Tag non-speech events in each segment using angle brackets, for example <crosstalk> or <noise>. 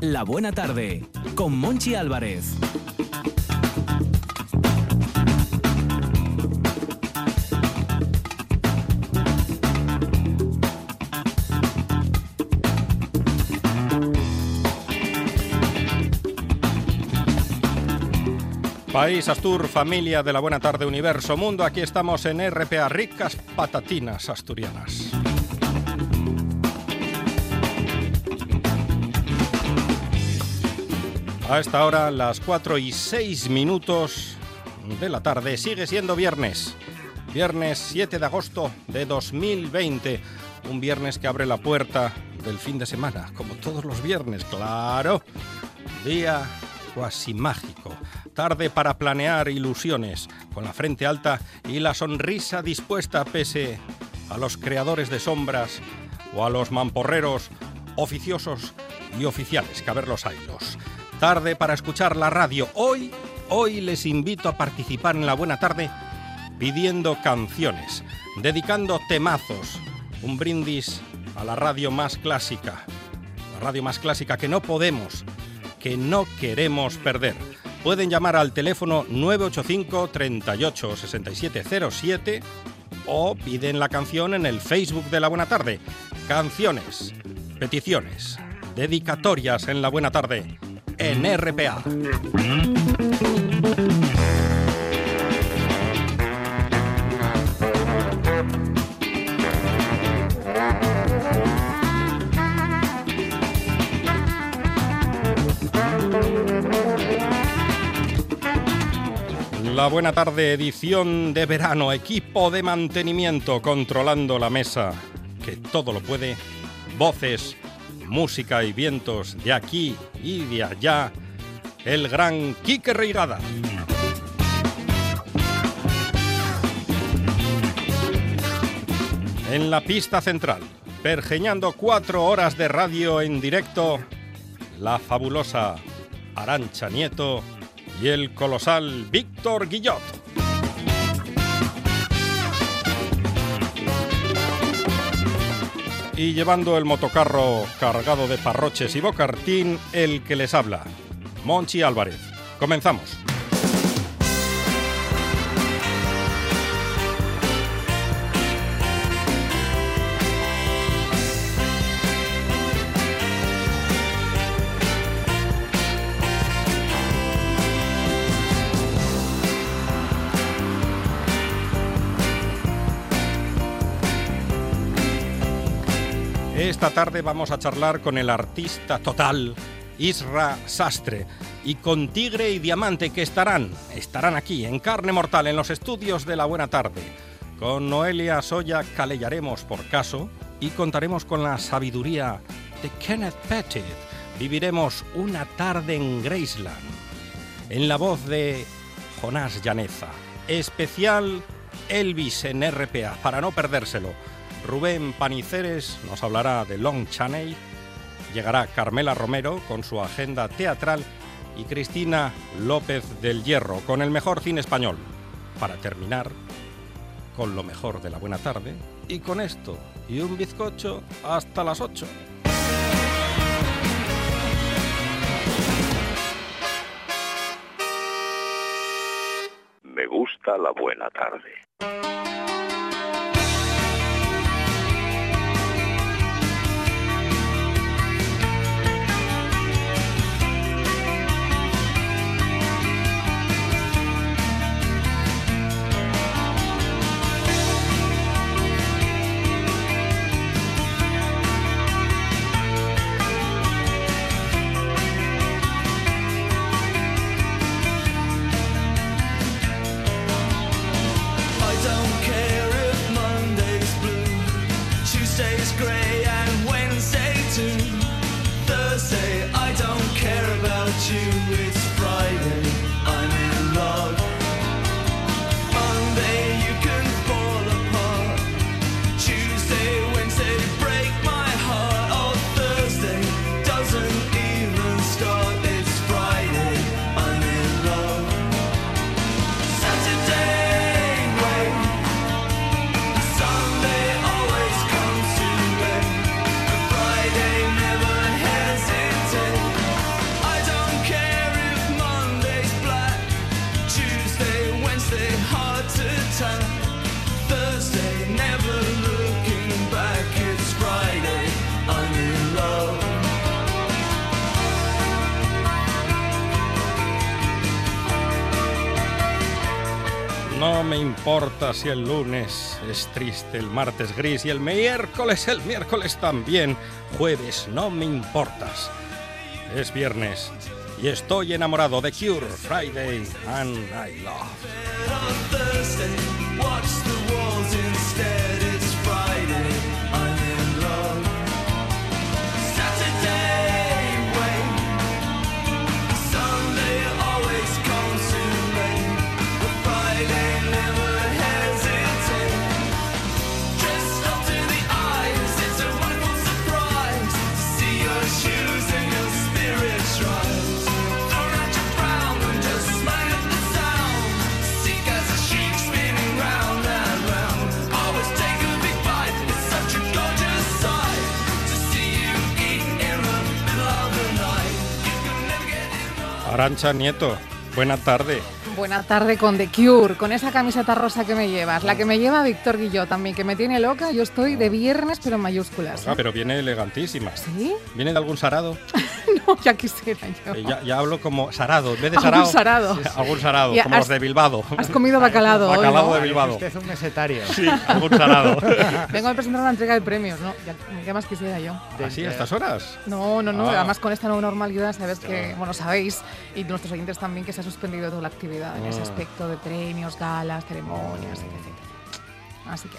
La Buena Tarde, con Monchi Álvarez. País, Astur, familia de la Buena Tarde, Universo, Mundo, aquí estamos en RPA, ricas patatinas asturianas. A esta hora, las 4 y 6 minutos de la tarde, sigue siendo viernes. Viernes 7 de agosto de 2020. Un viernes que abre la puerta del fin de semana, como todos los viernes, claro. Día cuasi mágico. Tarde para planear ilusiones, con la frente alta y la sonrisa dispuesta pese a los creadores de sombras o a los mamporreros oficiosos y oficiales, que a ver los haylos. Tarde para escuchar la radio. Hoy, hoy les invito a participar en la buena tarde pidiendo canciones, dedicando temazos, un brindis a la radio más clásica, la radio más clásica que no podemos, que no queremos perder. Pueden llamar al teléfono 985 38 6707 o piden la canción en el Facebook de la Buena Tarde. Canciones, peticiones, dedicatorias en la Buena Tarde en RPA. La buena tarde, edición de verano, equipo de mantenimiento controlando la mesa, que todo lo puede, voces, música y vientos de aquí y de allá, el gran Quique Reirada. En la pista central, pergeñando cuatro horas de radio en directo, la fabulosa Arancha Nieto y el colosal Víctor Guillot. Y llevando el motocarro cargado de parroches y bocartín, el que les habla, Monchi Álvarez. Comenzamos. Esta tarde vamos a charlar con el artista total Isra Sastre y con Tigre y Diamante que estarán, estarán aquí en carne mortal en los estudios de la Buena Tarde. Con Noelia Soya calellaremos por caso y contaremos con la sabiduría de Kenneth Pettit. Viviremos una tarde en Graceland. En la voz de Jonás Llaneza. Especial Elvis en RPA, para no perdérselo. Rubén Paniceres nos hablará de Long Channel, llegará Carmela Romero con su agenda teatral y Cristina López del Hierro con el mejor cine español. Para terminar, con lo mejor de la buena tarde y con esto y un bizcocho hasta las 8. Me gusta la buena tarde. Me importa si el lunes es triste, el martes gris y el miércoles, el miércoles también. Jueves no me importas. Es viernes y estoy enamorado de Cure, Friday and I Love. Arancha Nieto, buena tarde. Buena tarde con The Cure, con esa camiseta rosa que me llevas, la que me lleva Víctor Guillot también, que me tiene loca. Yo estoy de viernes, pero en mayúsculas. Ah, ¿eh? pero viene elegantísima. ¿Sí? ¿Viene de algún sarado? <laughs> No, ya quisiera yo. Eh, ya, ya hablo como sarado, en vez de Algún sarado. sarado. <laughs> Sí, algún sarado, como los de Bilbao. Has comido bacalado hoy, ¿no? de Bilbao. Usted es un mesetario. Sí, algún sarado. <laughs> Vengo a presentar una entrega de premios, ¿no? Ya, ¿Qué más quisiera yo? ¿Así a estas horas? No, no, no. Ah. Además, con esta nueva normalidad, sabes que, bueno, sabéis, y nuestros oyentes también, que se ha suspendido toda la actividad en ese Ah. aspecto de premios, galas, ceremonias, etc. Así que.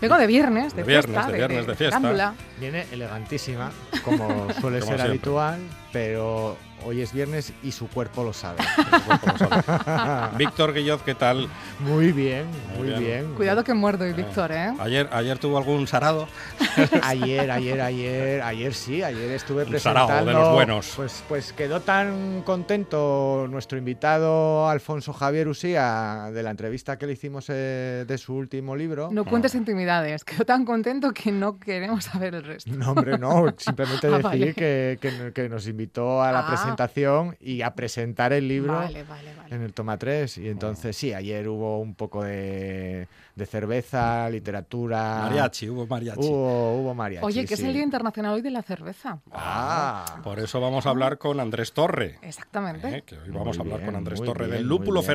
Vengo de viernes, de, De viernes, fiesta, de viernes, de fiesta. carámbula. Viene elegantísima, como suele <laughs> Como ser siempre. habitual, pero hoy es viernes y su cuerpo lo sabe. <laughs> <laughs> Víctor Guillot, ¿qué tal? Muy bien, Muy muy bien. bien. Cuidado que muerdo, y Víctor, ¿eh? Ayer, ayer tuvo algún sarado. <laughs> Ayer, ayer, ayer, ayer sí, ayer estuve Un presentando. de los buenos. Pues, pues quedó tan contento nuestro invitado Alfonso Javier Usía de la entrevista que le hicimos eh, de su último libro. No cuentes intimidades. Quedo tan contento que no queremos saber el resto. No, hombre, no. Simplemente Ah, decir vale. que, que- que nos invitó a la Ah. presentación y a presentar el libro Vale, vale, vale. en el Toma 3. Y entonces, sí, ayer hubo un poco de, de cerveza, literatura. Mariachi, hubo mariachi. Hubo, hubo mariachi. Oye, que es el Día Internacional hoy de la Cerveza. Ah, Por eso vamos a hablar con Andrés Torre. Exactamente. ¿eh? Que hoy vamos a hablar con Andrés Torre bien, del lúpulo bien.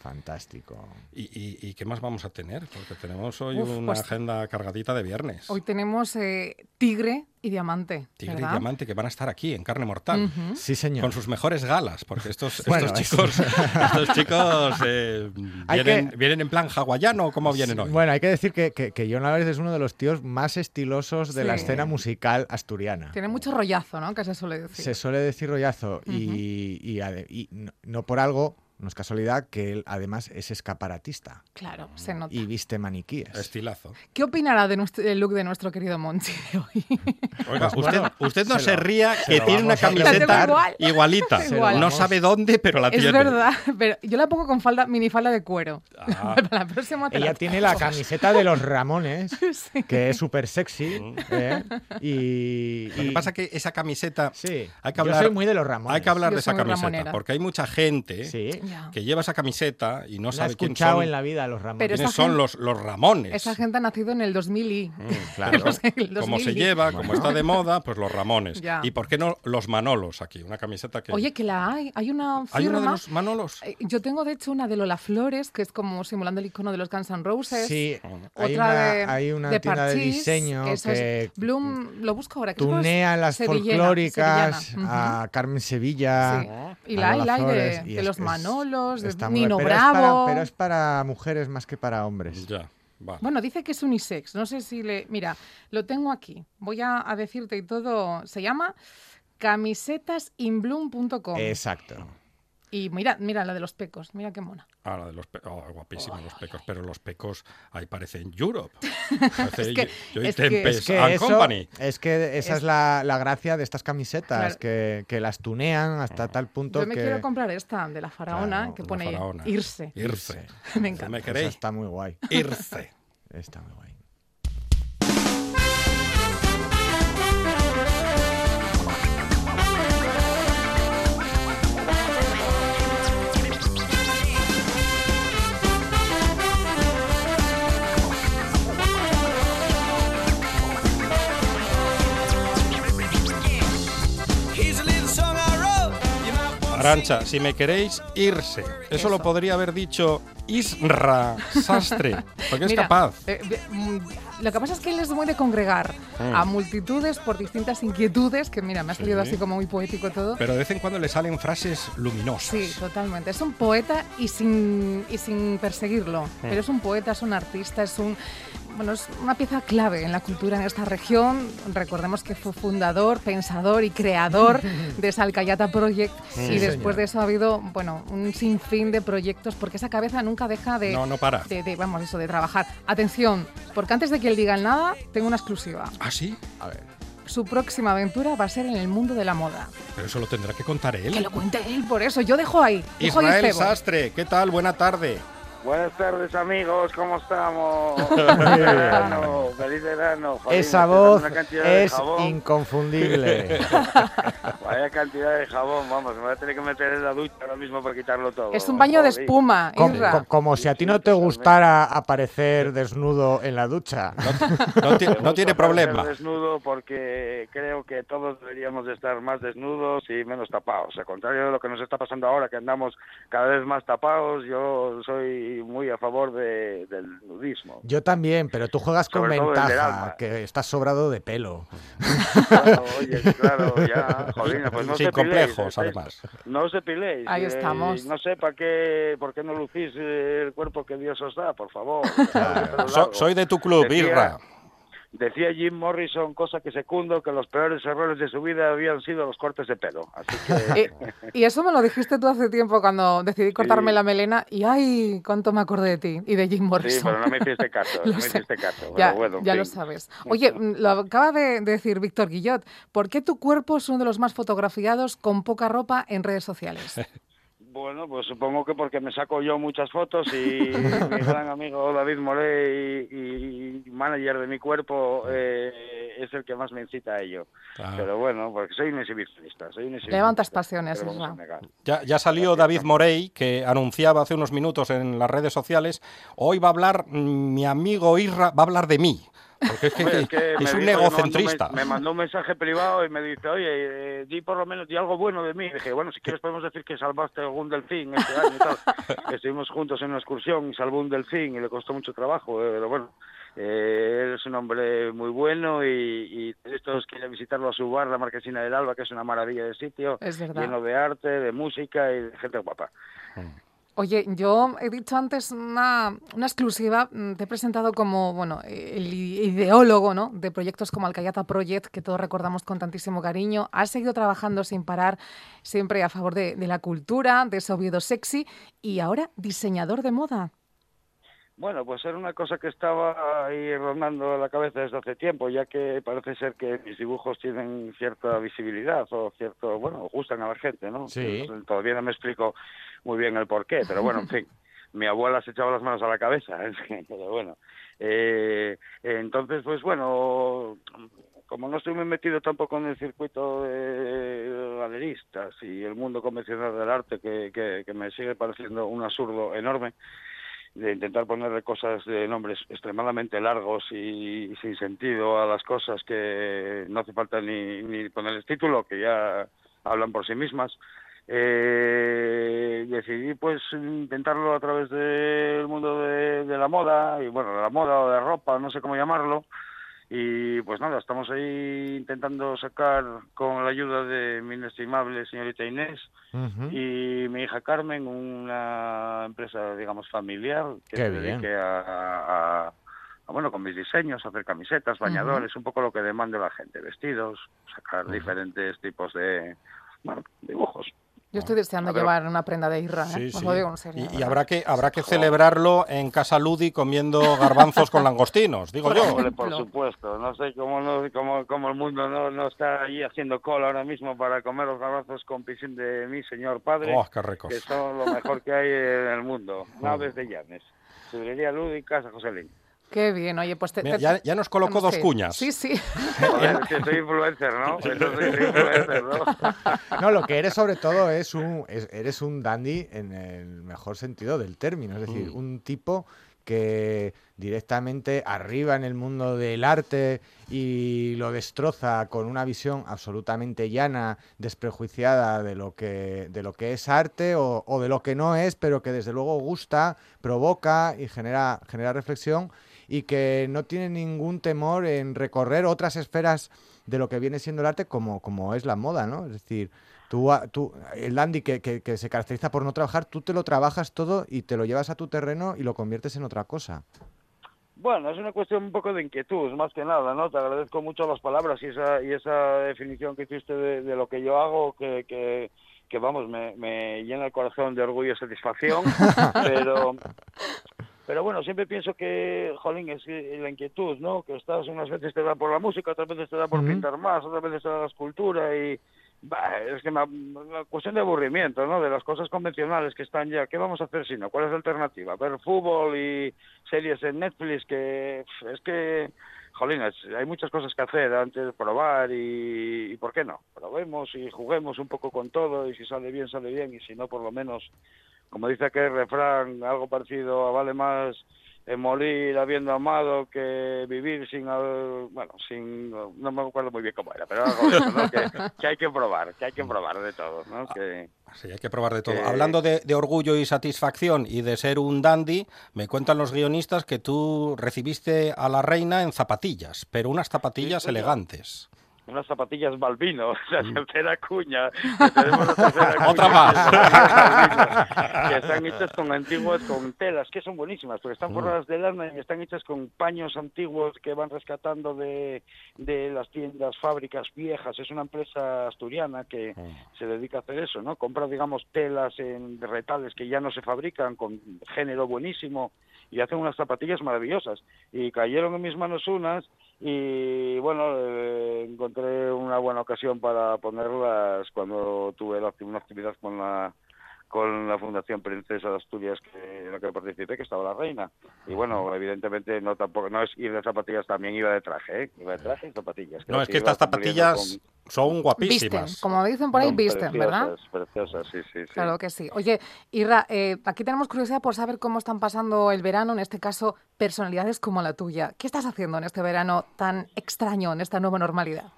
Fantástico. ¿Y, y- y qué más vamos a tener? Porque tenemos hoy Uf, una pues- agenda cargadita de viernes. Hoy tenemos eh, Tigre y Diamante. Tigre y. Diamante que van a estar aquí en Carne Mortal. Sí, señor. Con sus mejores galas, porque estos, <laughs> Bueno, estos es- chicos, <laughs> estos chicos eh, Hay vienen, que- vienen en plan hawaiano o cómo vienen Sí, hoy. Bueno, hay que decir que, que, que John Álvarez es uno de los tíos más estilosos de la escena musical asturiana. Tiene mucho rollazo, ¿no? Que se suele decir. Se suele decir rollazo y, y ade- y no, no por algo, no es casualidad, que él además es escaparatista Claro, se nota. y viste maniquíes. Estilazo. ¿Qué opinará de nuestro- del look de nuestro querido Monchi de hoy? Oiga, Pues usted, no se se, lo- ría se que tiene una camiseta. Igual. igualita. No sabe dónde, pero la es tiene. verdad, pero yo la pongo con falda, minifalda de cuero. Ah. <laughs> Para la próxima te la Ella tiene la camiseta de los Ramones, <laughs> Sí. que es súper sexy. ¿eh? Y, Lo que pasa es que esa camiseta sí, hay que yo hablar- soy muy de los Ramones. hay que hablar Yo de esa camiseta, ramonera. porque hay mucha gente Sí, Ya. que lleva esa camiseta y no la sabe quién son, en la vida los Ramones. Pero quiénes esa son gente- los, los Ramones. Esa gente ha nacido en el 2000 y... Mm, claro. <laughs> El como 2000 se y- lleva, como está de moda, pues los Ramones. Ya. ¿Y por qué no los Manolos aquí? Una camiseta que... Oye, que la hay. Hay una ¿Hay firma... uno de los Manolos? Eh, Yo tengo, de hecho, una de Lola Flores, que es como simulando el icono de los Guns N' Roses. Sí, Otra hay una, de, hay una de tienda de Parchís, diseño eso que es Bloom, lo busco ahora. que que tunea las folclóricas sevillana. a Carmen Sevilla. Sí. Y la hay, hay de, de es- los es- Manolos, de muy Nino pero es para- Bravo. pero es para mujeres más que para hombres. Ya, vale. Bueno, dice que es unisex. No sé si le. Mira, lo tengo aquí. Voy a, a decirte y todo. Se llama camisetasinbloom.com. Exacto. Y mira, mira la de los pecos. Mira qué mona. Ah, la de los pecos. guapísimos los pecos, pero los pecos ahí parecen Europe. <laughs> Parece Es que- Joy es que- Tempest Es que, and eso- Company. es que esa es, Es- la, la gracia de estas camisetas, Claro. que, que las tunean hasta tal punto Yo me que... quiero comprar esta de la faraona Claro, que pone faraona. irse. Irse. Me ¿Me encanta. Esa queréis? está muy guay. Irse. Está muy guay. Arancha, si me queréis, irse. Eso, lo podría haber dicho Isra Sastre, <laughs> porque es Mira, capaz. eh, mm, lo que pasa es que él es muy de congregar Mm. a multitudes por distintas inquietudes, que mira, me ha salido Sí. así como muy poético todo. Pero de vez en cuando le salen frases luminosas. Sí, totalmente. Es un poeta y sin, y sin perseguirlo. Mm. Pero es un poeta, es un artista, es un. Bueno, es una pieza clave en la cultura en esta región. Recordemos que fue fundador, pensador y creador <laughs> de esa Alcayata Project. y después señor. de eso ha habido, bueno, un sinfín de proyectos, porque esa cabeza nunca deja de. No, no para. de- de- vamos, eso, de trabajar. Atención, porque antes de que él diga nada, tengo una exclusiva. ¿Ah, sí? A ver. Su próxima aventura va a ser en el mundo de la moda. Pero eso lo tendrá que contar él. Que lo cuente él, por eso. Yo dejo ahí. Dejo ahí el Israel cebo. Sastre, ¿qué tal? Buena tarde. Buenas tardes amigos, ¿cómo estamos? <laughs> Feliz verano, feliz verano. Esa voz es inconfundible. <laughs> Vaya cantidad de jabón, vamos, me voy a tener que meter en la ducha ahora mismo para quitarlo todo. Es un baño de espuma, Com- Isra. co- como si a ti no te gustara aparecer desnudo en la ducha. No, ti- no gusta tiene problema. desnudo porque creo que todos deberíamos de estar más desnudos y menos tapados. Al contrario de lo que nos está pasando ahora, que andamos cada vez más tapados, yo soy muy a favor de- del nudismo. Yo también, pero tú juegas con Sobre ventaja, que estás sobrado de pelo. Claro, oye, claro, ya, <laughs> jolina, pues no Sin complejos, estáis- además. No os depiléis. Ahí eh, estamos. no sé para qué, por qué no lucís eh, el cuerpo que Dios os da, por favor. So- soy de tu club, Decía- Irra. Decía Jim Morrison, cosa que secundo, que los peores errores de su vida habían sido los cortes de pelo. Así que... <laughs> Eh, y eso me lo dijiste tú hace tiempo cuando decidí cortarme Sí. la melena y ¡ay! cuánto me acordé de ti y de Jim Morrison. Sí, pero no me hiciste <laughs> caso, no me hiciste caso. Ya, bueno, ya lo sabes. Oye, lo acaba de decir Víctor Guillot. ¿Por qué tu cuerpo es uno de los más fotografiados con poca ropa en redes sociales? <laughs> Bueno, pues supongo que porque me saco yo muchas fotos y <laughs> mi gran amigo David Moré y, y manager de mi cuerpo eh, es el que más me incita a ello. Claro. Pero bueno, porque soy un exhibicionista, soy un exhibicionista. Levantas pasiones. Ya, ya salió David Morey, que anunciaba hace unos minutos en las redes sociales, hoy va a hablar mi amigo Irra, va a hablar de mí. Porque es, que- Hombre, es que es me un dijo, me mandó un egocentrista. men- Me mandó un mensaje privado y me dice, oye, eh, di por lo menos, di algo bueno de mí. Y dije, bueno, si quieres podemos decir que salvaste algún delfín este año y tal. <laughs> Estuvimos juntos en una excursión y salvó un delfín y le costó mucho trabajo, eh, pero bueno. Eh, él es un hombre muy bueno y, y estos quieren visitarlo a su bar, la Marquesina del Alba, que es una maravilla de sitio, lleno de arte, de música y de gente guapa. Oye, yo he dicho antes una, exclusiva, mm, te he presentado como bueno, el i- ideólogo ¿no? de proyectos como Alcayata Project, que todos recordamos con tantísimo cariño. Has seguido trabajando sin parar, siempre a favor de, de la cultura, de ese Oviedo sexy, y ahora diseñador de moda. Bueno, pues era una cosa que estaba ahí rondando la cabeza desde hace tiempo, ya que parece ser que mis dibujos tienen cierta visibilidad o cierto, bueno, gustan a la gente, ¿no? Sí. Todavía no me explico muy bien el por qué, pero bueno, en <laughs> fin. Mi abuela se echaba las manos a la cabeza, <laughs> fin, pero bueno. Eh, entonces, pues bueno, como no estoy muy metido tampoco en el circuito de galeristas y el mundo convencional del arte, que, que, que me sigue pareciendo un absurdo enorme, de intentar ponerle cosas de nombres extremadamente largos y, sin sentido a las cosas que no hace falta ni, ni ponerles título, que ya hablan por sí mismas. Eh, decidí pues intentarlo a través del mundo de, la moda y bueno de la moda o de ropa no sé cómo llamarlo y pues nada estamos ahí intentando sacar con la ayuda de mi inestimable señorita Inés y mi hija Carmen, una empresa, digamos, familiar que Qué se dedique a, a- a, bueno, con mis diseños, hacer camisetas, bañadores, un poco lo que demanda la gente, vestidos, sacar diferentes tipos de, bueno, dibujos. Yo estoy deseando ver. llevar una prenda de Irra, ¿eh? Sí, Os sí. lo digo en serio. Y, y habrá que habrá que celebrarlo en casa Ludi comiendo garbanzos con langostinos, digo yo. Hombre, por ejemplo. supuesto, no sé cómo, no, cómo, cómo el mundo no, no está allí haciendo cola ahora mismo para comer los garbanzos con piscín de mi señor padre. Oh, qué ricos. que son lo mejor que hay en el mundo. <laughs> Naves de Llanes. Librería Lúdica, San Joselín. Qué bien, oye, pues te, Mira, te- ya, ya nos colocó dos que- cuñas. Sí, sí. <laughs> Joder, que soy influencer, ¿no? Eso soy influencer, ¿no? <laughs> No, lo que eres sobre todo es un, es- eres un dandy en el mejor sentido del término. Es decir, Mm. un tipo que directamente arriba en el mundo del arte y lo destroza con una visión absolutamente llana, desprejuiciada de lo que, de lo que es arte o, o de lo que no es, pero que desde luego gusta, provoca y genera, genera reflexión y que no tiene ningún temor en recorrer otras esferas de lo que viene siendo el arte como, como es la moda, ¿no? Es decir, tú, tú el dandy que, que- que se caracteriza por no trabajar, tú te lo trabajas todo y te lo llevas a tu terreno y lo conviertes en otra cosa. Bueno, es una cuestión un poco de inquietud, más que nada, ¿no? Te agradezco mucho las palabras y esa, y esa definición que hiciste de, de lo que yo hago, que, que, que vamos, me, me llena el corazón de orgullo y satisfacción, <laughs> pero... Pero bueno, siempre pienso que, jolín, es que la inquietud, ¿no? Que estás unas veces te da por la música, otras veces te da por pintar más, otras veces te da la escultura y... bah, es que una cuestión de aburrimiento, ¿no? De las cosas convencionales que están ya. ¿Qué vamos a hacer si no? ¿Cuál es la alternativa? Ver fútbol y series en Netflix que... Es que... Jolín, hay muchas cosas que hacer antes de probar y, y ¿por qué no? Probemos y juguemos un poco con todo y si sale bien, sale bien y si no, por lo menos como dice aquel refrán, algo parecido a vale más eh, morir habiendo amado que vivir sin, bueno, sin, no me acuerdo muy bien cómo era, pero algo de eso, ¿no? que, que hay que probar, que hay que probar de todo, ¿no? Que, Sí, hay que probar de todo. Hablando de, de orgullo y satisfacción y de ser un dandy, me cuentan los guionistas que tú recibiste a la reina en zapatillas, pero unas zapatillas Sí, elegantes. Unas zapatillas Balbino, la <laughs> tercera cuña, que tenemos la tercera <laughs> cuña, Otra más. que están hechas con antiguas, con telas, que son buenísimas, porque están forradas de lana y están hechas con paños antiguos que van rescatando de, de las tiendas, fábricas viejas. Es una empresa asturiana que se dedica a hacer eso, ¿no? Compra, digamos, telas en retales que ya no se fabrican, con género buenísimo, y hacen unas zapatillas maravillosas. Y cayeron en mis manos unas y bueno, eh, encontré una buena ocasión para ponerlas cuando tuve la, una actividad con la con la Fundación Princesa de Asturias que, en la que participé, que estaba la reina. Y bueno, evidentemente no tampoco no es ir de zapatillas, también iba de traje, ¿eh? Iba de traje y zapatillas. No, es que estas zapatillas son Visten, guapísimas. como dicen por ahí, Son visten, ¿verdad? Preciosas, sí, sí, sí. Claro que sí. Oye, Irra, eh, aquí tenemos curiosidad por saber cómo están pasando el verano, en este caso, personalidades como la tuya. ¿Qué estás haciendo en este verano tan extraño, en esta nueva normalidad?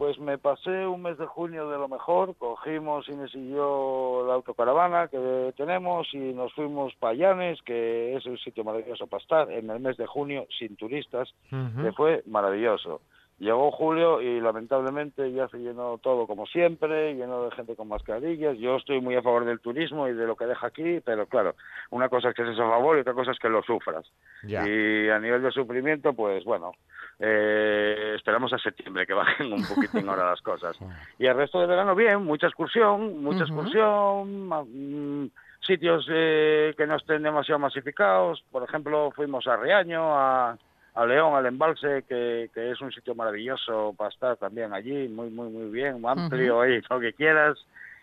Pues me pasé un mes de junio de lo mejor, cogimos y yo la autocaravana que tenemos y nos fuimos para Llanes, que es un sitio maravilloso para estar, en el mes de junio sin turistas, que fue maravilloso. Llegó julio y lamentablemente ya se llenó todo como siempre, lleno de gente con mascarillas. Yo estoy muy a favor del turismo y de lo que deja aquí, pero claro, una cosa es que estés a favor y otra cosa es que lo sufras. Ya. Y a nivel de sufrimiento, pues bueno, eh, esperamos a septiembre que <laughs> bajen un poquitín ahora las cosas. <laughs> Y el resto del verano, bien, mucha excursión, mucha excursión, mm, sitios eh, que no estén demasiado masificados. Por ejemplo, fuimos a Riaño, a, a León, al embalse, que, que es un sitio maravilloso para estar también allí, muy, muy, muy bien, amplio, ahí, lo que quieras.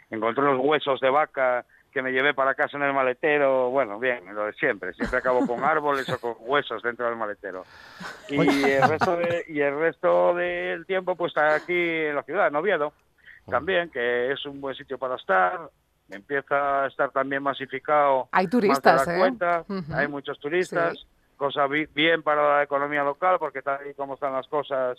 Encontré unos huesos de vaca que me llevé para casa en el maletero, bueno, bien, lo de siempre, siempre acabo con <laughs> árboles o con huesos dentro del maletero. Y el resto, de, y el resto del tiempo pues está aquí en la ciudad, en Oviedo, también, que es un buen sitio para estar, empieza a estar también masificado Hay más de turistas, la ¿eh? cuenta, hay muchos turistas, Sí. Cosa bi- bien para la economía local, porque tal y como están las cosas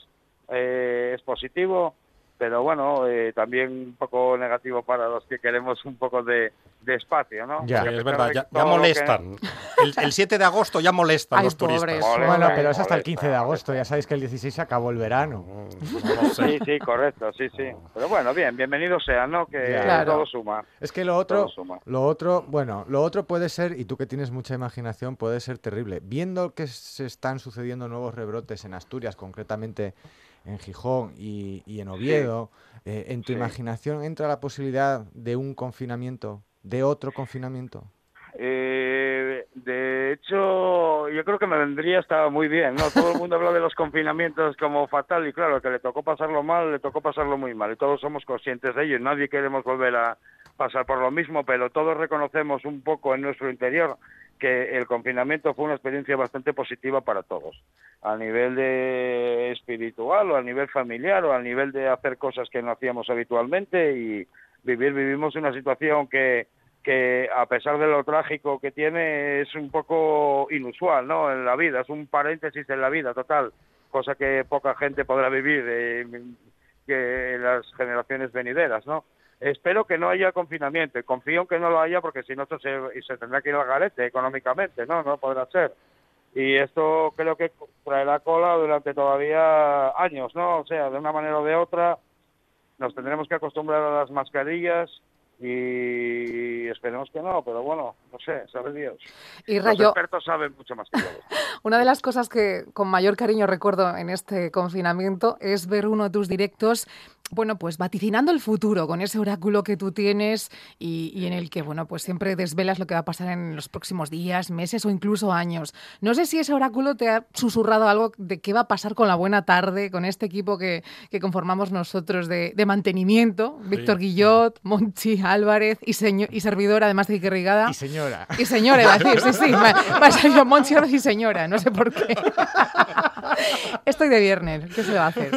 eh, es positivo, pero bueno, eh, también un poco negativo para los que queremos un poco de, de espacio, ¿no? Ya. Es verdad, ya, que- molestan. El, el 7 de agosto ya molestan Ay, los turistas. Bueno, pero es hasta el ole. 15 de agosto. Ya sabéis que el 16 se acabó el verano. No lo sé. Sí, sí, correcto, sí, sí. Pero bueno, bien, bienvenido sea, ¿no? Que Ya. Claro. todo suma. Es que lo otro, lo otro, bueno, lo otro puede ser, y tú que tienes mucha imaginación, puede ser terrible. Viendo que se están sucediendo nuevos rebrotes en Asturias, concretamente en Gijón y, y en Oviedo, eh, ¿en tu Sí. imaginación entra la posibilidad de un confinamiento, de otro confinamiento? Eh, de hecho, yo creo que me vendría estaba muy bien, ¿no? Todo el mundo habla de los confinamientos como fatal y claro, que le tocó pasarlo mal, le tocó pasarlo muy mal y todos somos conscientes de ello y nadie queremos volver a pasar por lo mismo, pero todos reconocemos un poco en nuestro interior que el confinamiento fue una experiencia bastante positiva para todos, a nivel de espiritual o a nivel familiar o a nivel de hacer cosas que no hacíamos habitualmente y vivir, vivimos una situación que, que a pesar de lo trágico que tiene es un poco inusual, ¿no? En la vida, es un paréntesis en la vida total, cosa que poca gente podrá vivir eh, que en las generaciones venideras, ¿no? Espero que no haya confinamiento y confío en que no lo haya porque si no esto se, y se tendrá que ir al garete económicamente, ¿no? No podrá ser. Y esto creo que traerá cola durante todavía años, ¿no? O sea, de una manera o de otra nos tendremos que acostumbrar a las mascarillas y esperemos que no, pero bueno, no sé, sabe Dios. Y Los Rayo, expertos saben mucho más que yo. <laughs> una de las cosas que con mayor cariño recuerdo en este confinamiento es ver uno de tus directos, bueno, pues vaticinando el futuro con ese oráculo que tú tienes y, y en el que, bueno, pues siempre desvelas lo que va a pasar en los próximos días, meses o incluso años. No sé si ese oráculo te ha susurrado algo de qué va a pasar con la buena tarde, con este equipo que, que conformamos nosotros de, de mantenimiento, Víctor Guillot, Monchi Álvarez y, señor, y servidor, además de Iker Rigada. Y señora. Y señora, iba a decir, sí, sí, me, me ha salido Monchi Álvarez y señora, no sé por qué. <laughs> Estoy de viernes, ¿qué se va a hacer?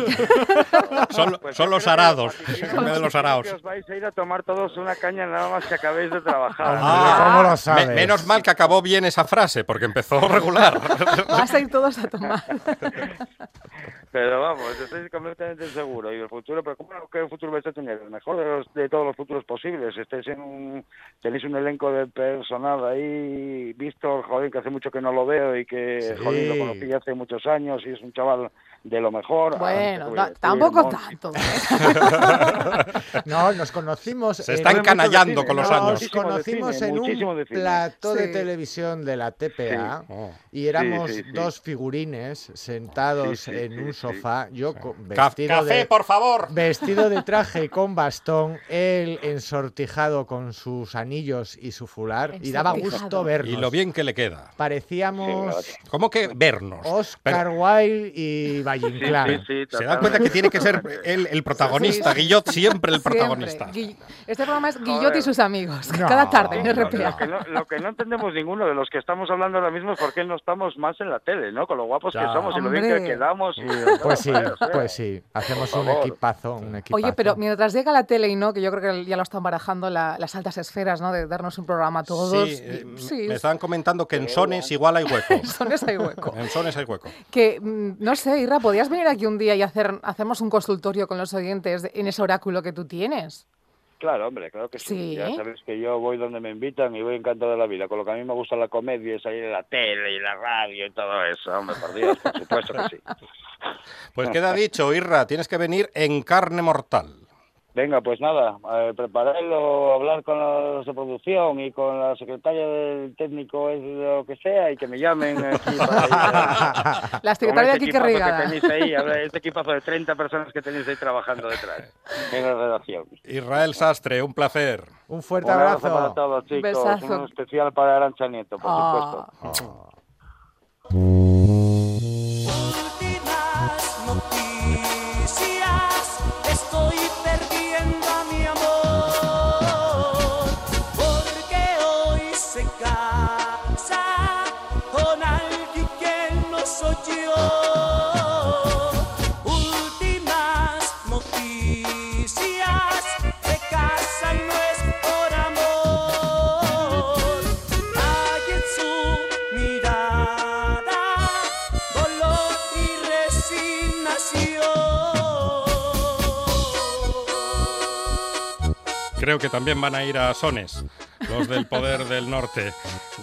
Son, Pues son yo los arados, <laughs> en vez de los araos. que os vais a ir a tomar todos una caña nada más que acabéis de trabajar. Ah, ¿Cómo lo Me- sabes? menos mal que acabó bien esa frase, porque empezó <laughs> regular. Vas a ir todos a tomar. <laughs> Pero vamos, estoy completamente seguro. Y el futuro, pero ¿cómo qué futuro vais a tener? El mejor de, los- de todos los futuros posibles. Estáis en un, tenéis un elenco de personal ahí. Víctor, joder, que hace mucho que no lo veo y que, Sí. joder, lo conocí hace muchos años y es un chaval de lo mejor. Bueno, Ah, y- tampoco tanto. ¿eh? <laughs> No, nos conocimos. Se en- está Mucho de encannallando cine, con los no, años. Nos conocimos cine, en un plató de Sí. televisión de la TPA Oh. y éramos Sí, sí, sí. dos figurines sentados Sí, sí, en sí, un sí. sofá, yo vestido Café, de por favor. vestido de traje y con <laughs> bastón, él ensortijado con sus anillos y su fular y daba gusto vernos. Y lo bien que le queda. Parecíamos Sí, ¿Cómo que vernos? Oscar Wilde y Valle Sí, sí, Se dan totalmente. cuenta que tiene que ser él el protagonista, Sí. Guillot siempre el protagonista. Este programa es Guillot y sus amigos. No. Cada tarde en Lo, lo RPA. que no, lo que no entendemos ninguno de los que estamos hablando ahora mismo es por qué no estamos más en la tele, ¿no? Con lo guapos Ya. que somos y lo bien que quedamos. y- Pues sí, sea, pues sí, hacemos por un equipazo, un equipazo. Oye, pero mientras llega la tele y no, que yo creo que ya lo están barajando la- las altas esferas, ¿no? De darnos un programa a todos. Sí, eh, Y- me- sí, me estaban comentando que en Sones igual hay hueco. <laughs> son ese hueco. En Sones hay hueco. Que, mm, no sé, Irra, ¿podías venir aquí un día y hacer, hacemos un consultorio con los oyentes de- en ese oráculo que tú tienes? Claro, hombre, claro que sí. Sí. Ya sabes que yo voy donde me invitan y voy encantado de la vida. Con lo que a mí me gusta la comedia es salir en la tele y la radio y todo eso. Hombre, por Dios, por supuesto que sí. Pues queda dicho, Irra, tienes que venir en carne mortal. Venga, pues nada, eh, prepararlo, hablar con los de producción y con la secretaria del técnico, es lo que sea, y que me llamen aquí para ir <laughs> La secretaria de este Quique Rigada. que tenéis ahí, a ver, este equipazo de 30 personas que tenéis ahí trabajando detrás en la redacción. Israel Sastre, un placer. Un fuerte Un abrazo abrazo. para todos, chicos. Besazo. Un especial para Arancha Nieto, por Ah. supuesto. últimas Creo que también van a ir a Sones, los del Poder <laughs> del Norte.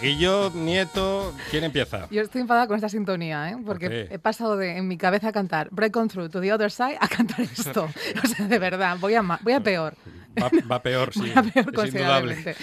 Guillot, Nieto, ¿quién empieza? Yo estoy enfadada con esta sintonía, ¿eh? porque he pasado de en mi cabeza a cantar Break on Through to the Other Side a cantar <laughs> esto. o sea, de verdad, voy a, voy a peor. Va, va peor, sí. <laughs> Voy a peor es indudable. considerablemente.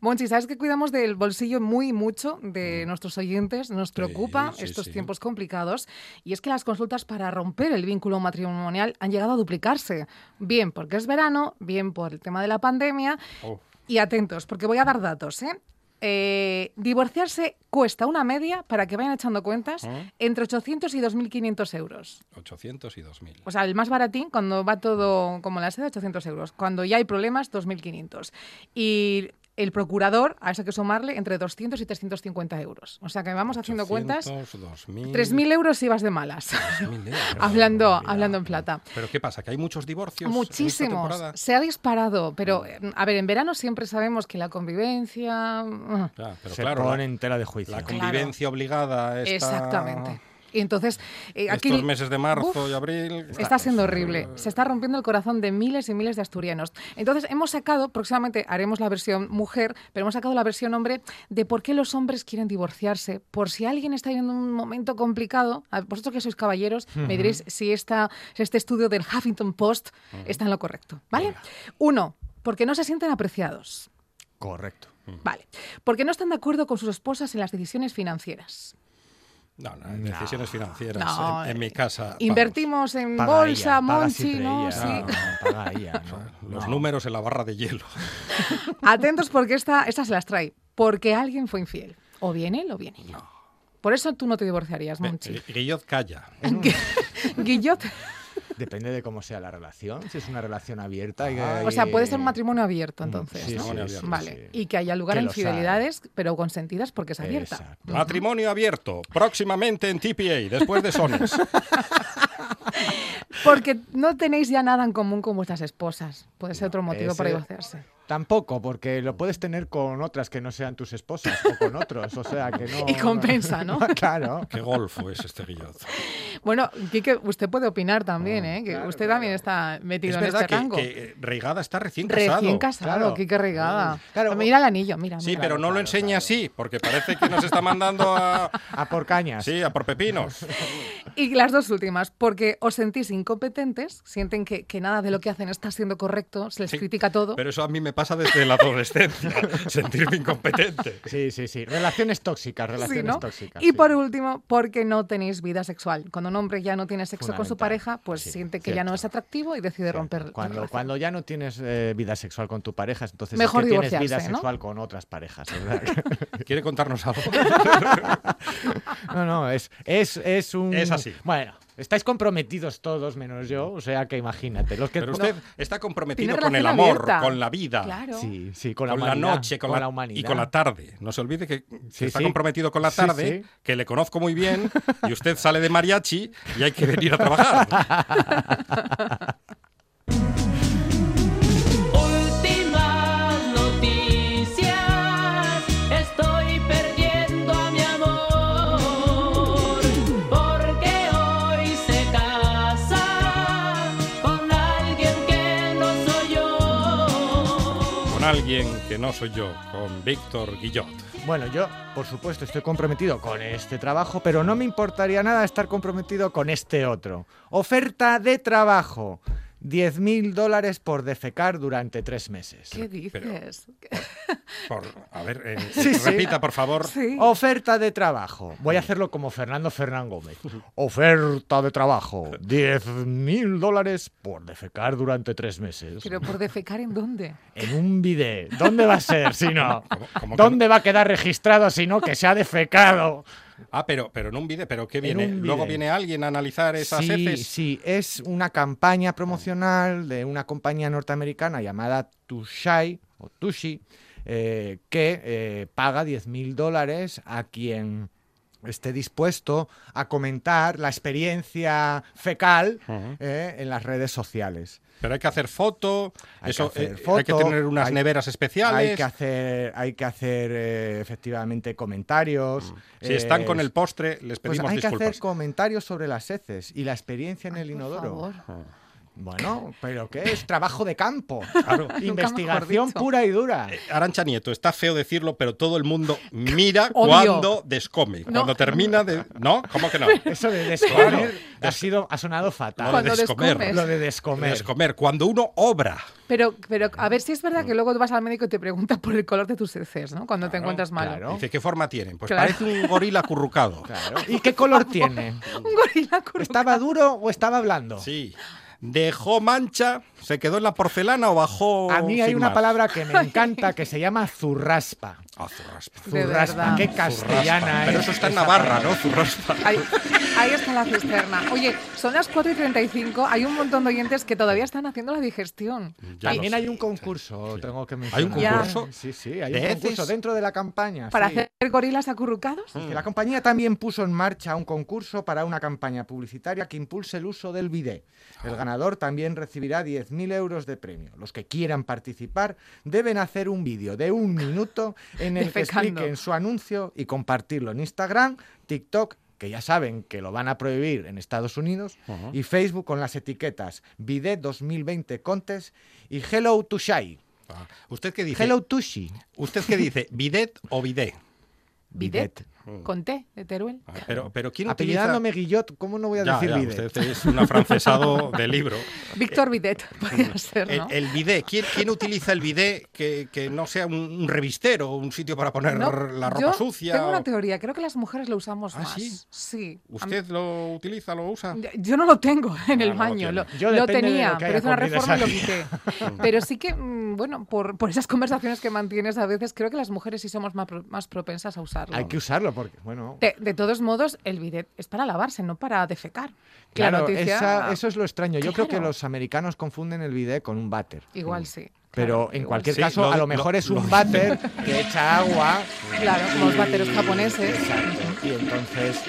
Monchi, ¿sabes que cuidamos del bolsillo muy mucho de nuestros oyentes? Nos preocupa Mm. sí, estos sí. tiempos complicados y es que las consultas para romper el vínculo matrimonial han llegado a duplicarse. Bien porque es verano, bien por el tema de la pandemia Oh. y atentos, porque voy a dar datos, ¿eh? Eh, divorciarse cuesta una media, para que vayan echando cuentas, ¿Mm? entre 800 y 2.500 euros. 800 y 2000. O sea, el más baratín, cuando va todo como la seda, 800 euros. Cuando ya hay problemas, 2.500. Y El procurador, a eso hay que sumarle entre 200 y 350 euros. O sea que vamos haciendo cuentas. 800, 2000, 3.000 euros si vas de malas. 3.000 euros. <laughs> hablando, hablando en plata. Pero ¿qué pasa? ¿Que hay muchos divorcios? en esta Muchísimos. temporada? Se ha disparado, pero eh, a ver, en verano siempre sabemos que la convivencia. mm, Ya, pero se claro, pone la, en tela de juicio. la convivencia obligada está... Exactamente. Y entonces, eh, aquí Estos meses de marzo Uf, y abril... Está siendo horrible. Se está rompiendo el corazón de miles y miles de asturianos. Entonces, hemos sacado, próximamente haremos la versión mujer, pero hemos sacado la versión hombre de por qué los hombres quieren divorciarse. Por si alguien está viviendo un momento complicado, a vosotros que sois caballeros, me diréis si esta, si este estudio del Huffington Post está en lo correcto. ¿Vale? Uno, porque no se sienten apreciados. Correcto. Vale. Porque no están de acuerdo con sus esposas en las decisiones financieras. No, no, en decisiones financieras. No, en, en mi casa... vamos, Invertimos en Paga bolsa, Monchi, ¿no? ella. Sí. No, no, paga ella, ¿no? <laughs> Los No. números en la barra de hielo. <laughs> Atentos porque esta, esta se las trae. Porque alguien fue infiel. O viene él o viene ella. Por eso tú no te divorciarías, Monchi. Eh, Guillot calla. <laughs> Guillot. Depende de cómo sea la relación. Si es una relación abierta. y que O sea, puede ser un matrimonio abierto, entonces. sí, ¿no? sí, abierto, Vale. sí. Y que haya lugar Que a infidelidades, pero consentidas porque es abierta. Exacto. Matrimonio abierto. Próximamente en TPA, después de Sones. <laughs> Porque no tenéis ya nada en común con vuestras esposas. Puede ser otro motivo para divorciarse. Tampoco, porque lo puedes tener con otras que no sean tus esposas o con otros. O sea, que <laughs> no. Y compensa, ¿no? <laughs> claro. Qué golfo es este Guillot. Bueno, Quique, usted puede opinar también, ¿eh? Que usted también está metido Es en este que, rango. que Reigada está recién casado. Recién casado, claro. Quique Regada. Claro. Mira el anillo, mira. Sí, mira. pero no lo enseña así, porque parece que nos está mandando a... <laughs> A por cañas. Sí, a por pepinos. Y las dos últimas, porque os sentís incompetentes, sienten que, que nada de lo que hacen está siendo correcto, se les Sí, critica todo. Pero eso a mí me pasa desde la adolescencia, <laughs> sentirme incompetente. Sí, sí, sí. Relaciones tóxicas, Sí, relaciones ¿no? tóxicas. Y sí. por último, porque no tenéis vida sexual. Cuando un hombre ya no tiene sexo con su pareja, pues Sí, siente que ya no es atractivo y decide Cierto. romper la Cuando, relación. cuando ya no tienes eh, vida sexual con tu pareja, entonces Mejor es que tienes vida sexual con otras parejas. ¿verdad? <laughs> ¿Quiere contarnos algo? <laughs> no, no, es, es, es un... Es así. Bueno, estáis comprometidos todos menos yo, o sea que imagínate. Los que Pero no- usted está comprometido con el amor, abierta. con la vida. Claro. Sí, sí, con Con, la, noche, con, con la, la humanidad. y con la tarde. No se olvide que Sí, está sí. comprometido con la Sí, tarde, sí. que le conozco muy bien, y usted sale de mariachi y hay que venir a trabajar. <laughs> que no soy yo, con Víctor Guillot. Bueno, yo, por supuesto, estoy comprometido con este trabajo, pero no me importaría nada estar comprometido con este otro. Oferta de trabajo. 10.000 dólares por defecar durante tres meses. ¿Qué dices? Por, a ver, eh, <laughs> Sí, sí. repita, por favor. Sí. Oferta de trabajo. Voy a hacerlo como Fernando Fernán Gómez. Oferta de trabajo. 10.000 dólares por defecar durante tres meses. Pero por defecar en dónde? En un bidet. ¿Dónde va a ser si no? ¿Cómo- cómo que ¿Dónde va a quedar registrado si no que se ha defecado? Ah, pero, pero en un vídeo, pero ¿qué En viene? Luego viene alguien a analizar esas sí, heces. sí, es una campaña promocional de una compañía norteamericana llamada Tushai o Tushi eh, que eh, paga 10.000 dólares a quien esté dispuesto a comentar la experiencia fecal eh, en las redes sociales. Pero hay que hacer foto, Hay que hacer eh, hay que tener unas hay- neveras especiales. Hay que hacer, hay que hacer eh, efectivamente comentarios. Si están con el postre, les pues pedimos hay que disculpas. hacer comentarios sobre las heces y la experiencia en el Por inodoro. favor. Bueno, pero ¿qué es? Trabajo de campo. <laughs> Claro. Investigación pura y dura. Arancha Nieto, está feo decirlo, pero todo el mundo mira cuando descome. No. Cuando termina de. ¿No? ¿Cómo que no? <laughs> Eso de descomer Claro. ha, sido, ha sonado fatal. Lo de descomer. descomes. Lo de descomer. Descomer. Cuando uno obra. Pero, pero a ver si es verdad que luego vas al médico y te pregunta por el color de tus heces, ¿no? Cuando te encuentras malo. claro. Dice, ¿qué forma tienen? Pues Claro. parece un gorila acurrucado. Claro. ¿Y qué color tiene? <laughs> Un gorila curvo. ¿Estaba duro o estaba blando? Sí. Dejó mancha ¿Se quedó en la porcelana o bajó? A mí hay una más? palabra que me <laughs> encanta que se llama zurraspa. Ah, zurraspa. De Zurraspa, verdad. qué Zurraspa. castellana Pero es eso está en Navarra. ¿no? Zurraspa. Ahí, ahí está la cisterna. Oye, son las 4 y 35. Hay un montón de oyentes que todavía están haciendo la digestión. Ya También sé. hay un concurso, tengo que ¿Hay mencionar. un concurso? Sí, sí, hay ¿De un concurso dentro de la campaña. Para sí. hacer gorilas acurrucados. La compañía también puso en marcha un concurso para una campaña publicitaria que impulse el uso del bidet. El ganador también recibirá 10.000 euros de premio. Los que quieran participar deben hacer un vídeo de un minuto en el <laughs> que expliquen su anuncio y compartirlo en Instagram, TikTok, que ya saben que lo van a prohibir en Estados Unidos, y Facebook con las etiquetas Bidet 2020 Contest y Hello to Shy. Ah, ¿Usted qué dice? Hello to Shy. ¿Usted qué dice? ¿Bidet o bidet? Bidet. Con T, de Teruel. Ah, Pero, pero ¿quién utiliza...? Apellidándome Guillot, ¿cómo no voy a Ya, decir ya, bidet? usted es un afrancesado <laughs> de libro. Víctor Bidet, <laughs> podría ser, El, ¿no? el bidet, ¿quién, quién utiliza el bidet que, que no sea un, un revistero, un sitio para poner No, la ropa yo sucia? Tengo o- una teoría, creo que las mujeres lo usamos ¿Ah, más. sí? Sí. Mí- ¿Usted lo utiliza, lo usa? Yo no lo tengo <laughs> en Ah, el no lo baño, tiene. lo, Yo lo tenía, lo pero hice una reforma y lo quité. Pero sí que, mm, bueno, por, por esas conversaciones que mantienes a veces, creo que las mujeres sí somos más, pro- más propensas a usarlo. Hay que usarlo porque, bueno... de, de todos modos, el bidet es para lavarse, no para defecar. Claro, noticia- esa- eso es lo extraño. Yo creo que los americanos confunden el bidet con un váter. Igual sí. Pero claro, en cualquier Sí, caso, lo a lo mejor lo- es un váter <laughs> que echa agua. Claro, como los váteros japoneses. Exacto. Y entonces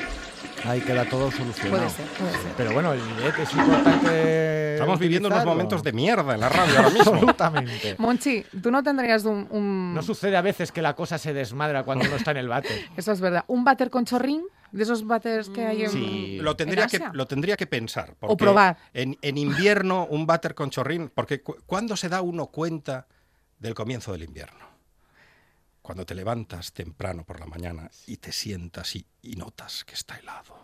ahí queda todo solucionado. Puede ser, puede ser. Pero bueno, el bidet es importante. Estamos viviendo unos momentos de mierda en la radio ahora mismo. Absolutamente. Monchi, tú no tendrías un... un- No sucede a veces que la cosa se desmadra cuando uno está en el váter. <laughs> Eso es verdad. ¿Un váter con chorrín? De esos váteres que hay en, Sí. Lo tendría, en que, lo tendría que pensar. porque probar. En, en invierno, un váter con chorrín. Porque cu- ¿cuándo se da uno cuenta del comienzo del invierno? Cuando te levantas temprano por la mañana y te sientas y, y notas que está helado.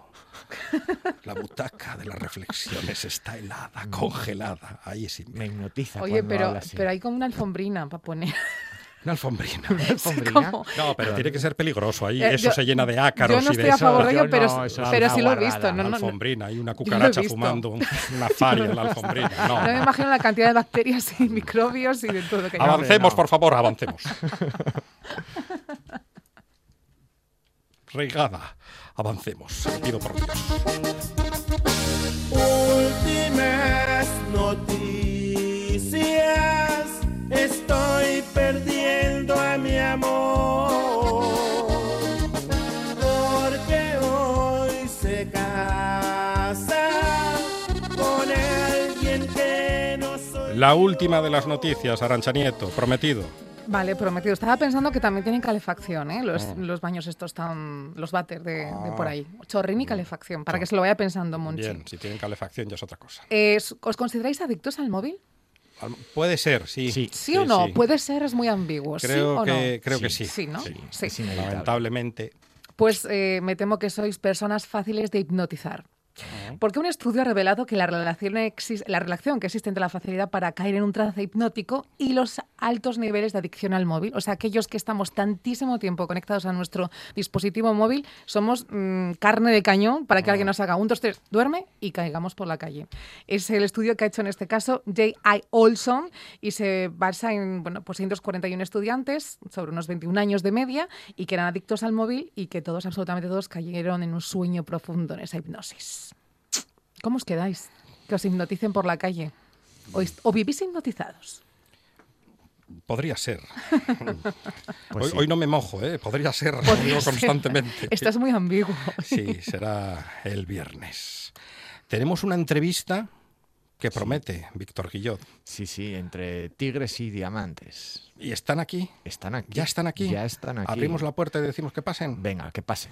<laughs> La butaca de las reflexiones está helada, congelada. Ahí es Me hipnotiza. Oye, pero, así. pero hay como una alfombrina para poner. <laughs> Una alfombrina. <laughs> alfombrina. como- No, pero tiene que ser peligroso. Ahí Eh, eso yo- se llena de ácaros Yo no y de estoy a eso. favor de ello, pero, no, eso es pero una sí <laughs> <laughs> lo he visto. No, no, no. alfombrina, hay una cucaracha fumando un- una faria en la alfombrina. No. No me imagino la cantidad de bacterias y microbios y de todo que hay. Avancemos, no. por favor, avancemos. Regada, avancemos. Pido por Dios. Últimas noticias. La última de las noticias, Arancha Nieto, prometido. Vale, prometido. Estaba pensando que también tienen calefacción, ¿eh? Los, los baños estos tan... Los váter de, de por ahí. Chorrín y calefacción, para que se lo vaya pensando, Monchi. Bien, si tienen calefacción ya es otra cosa. Eh, ¿Os consideráis adictos al móvil? Al- Puede ser, sí. Sí. ¿Sí, o no? sí. Puede ser, es muy ambiguo. ¿Sí Creo o no? que, creo que sí. Sí, ¿no? Sí. Sí. Lamentablemente. Pues eh, me temo que sois personas fáciles de hipnotizar. Porque un estudio ha revelado que la relación, la relación que existe entre la facilidad para caer en un trance hipnótico y los altos niveles de adicción al móvil, o sea, aquellos que estamos tantísimo tiempo conectados a nuestro dispositivo móvil, somos mm, carne de cañón para que alguien nos haga un, dos, tres, duerme y caigamos por la calle. Es el estudio que ha hecho en este caso J.I. Olson y se basa en bueno, pues 241 estudiantes sobre unos 21 años de media y que eran adictos al móvil y que todos, absolutamente todos, cayeron en un sueño profundo en esa hipnosis. ¿Cómo os quedáis? Que os hipnoticen por la calle. ¿O, o vivís hipnotizados? Podría ser. <laughs> Pues hoy, sí. hoy no me mojo, ¿eh? Podría ser, lo Podría digo ser. constantemente. Estás muy ambiguo. Sí, será el viernes. Tenemos una entrevista que promete, Víctor Guillot. Sí, sí, entre tigres y diamantes. ¿Y están aquí? Están aquí. ¿Ya están aquí? Ya están aquí. Abrimos la puerta y decimos que pasen. Venga, que pasen.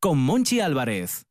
con Monchi Álvarez.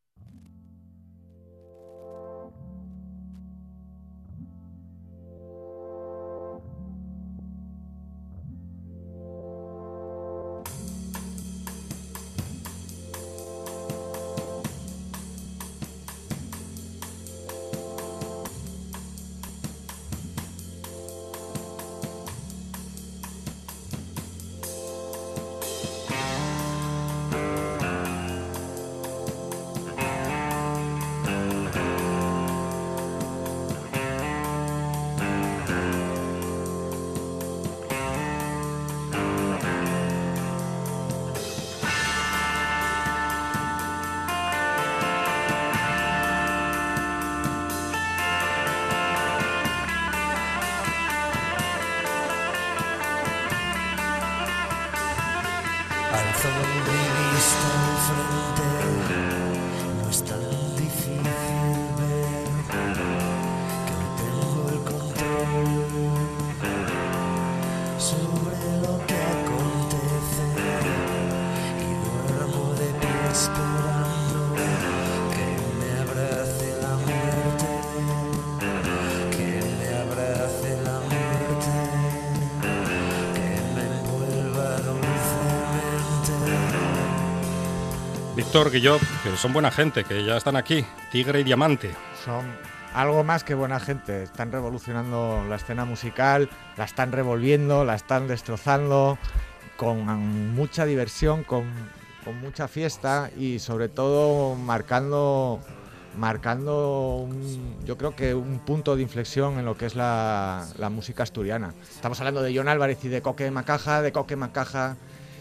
Víctor Guillot, que son buena gente, que ya están aquí. Tigre y Diamante. Son algo más que buena gente. Están revolucionando la escena musical, la están revolviendo, la están destrozando con mucha diversión, con, con mucha fiesta y sobre todo marcando marcando un- yo creo que un punto de inflexión en lo que es la, la música asturiana. Estamos hablando de John Álvarez y de Coque Macaja, de Coque Macaja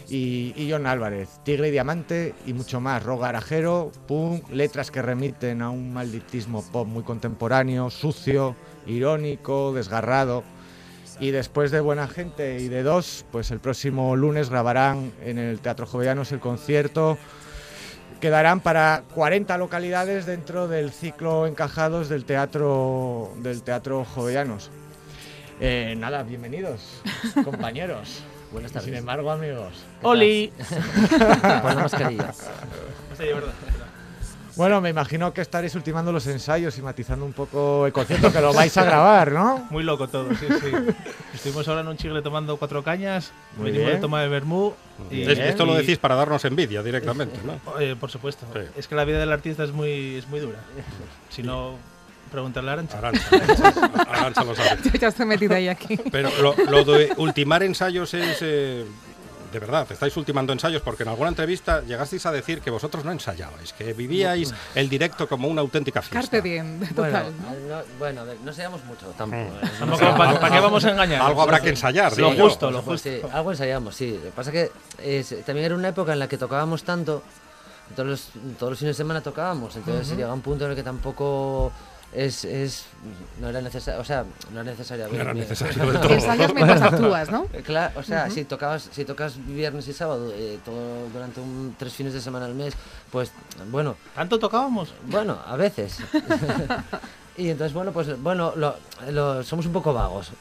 y, y John Álvarez, Tigre y Diamante y mucho más. Rock garajero, punk, letras que remiten a un malditismo pop muy contemporáneo, sucio, irónico, desgarrado. Y después de Buena Gente y de Dos, pues el próximo lunes grabarán en el Teatro Jovellanos el concierto. Quedarán para 40 localidades dentro del ciclo encajados del Teatro, del teatro Jovellanos. Eh, nada, bienvenidos, <laughs> compañeros. Buenas tardes. Sin embargo, amigos. ¿qué ¡Oli! <laughs> Pon la mascarilla. Sí, es verdad. Bueno, me imagino que estaréis ultimando los ensayos y matizando un poco el concierto que lo vais a grabar, ¿no? Muy loco todo, sí, sí. Estuvimos ahora en un chigle tomando cuatro cañas, Muy venimos bien. de toma de vermú. Y, Es- Esto lo decís para darnos envidia directamente, ¿no? Eh, por supuesto. Sí. Es que la vida del artista es muy, es muy dura. Si no, preguntarle a Arancha. Arancha, Arancha lo sabe. <laughs> Yo ya estoy metida ahí aquí. Pero lo, lo de ultimar ensayos es... eh, de verdad, estáis ultimando ensayos porque en alguna entrevista llegasteis a decir que vosotros no ensayabais, que vivíais el directo como una auténtica fiesta. Carpe diem, Bueno, total. ¿no? eh, no, bueno, no seamos mucho tampoco. Mm. eh, no ¿para, para qué vamos a engañar? Algo habrá que ensayar, Lo digo yo. justo, lo justo. sí, algo ensayamos, sí. Lo que pasa que es- también era una época en la que tocábamos tanto, todos los, todos los fines de semana tocábamos, entonces llega un punto en el que tampoco es, es no era necesario, o sea, no era necesario. No era necesario del todo. Ensayas mientras actúas, ¿no? Eh, Claro, o sea, si tocabas, si tocas viernes y sábado eh, todo durante un, tres fines de semana al mes, pues bueno, ¿Tanto tocábamos? bueno, a veces. <laughs> y entonces bueno, pues bueno, lo, lo- somos un poco vagos.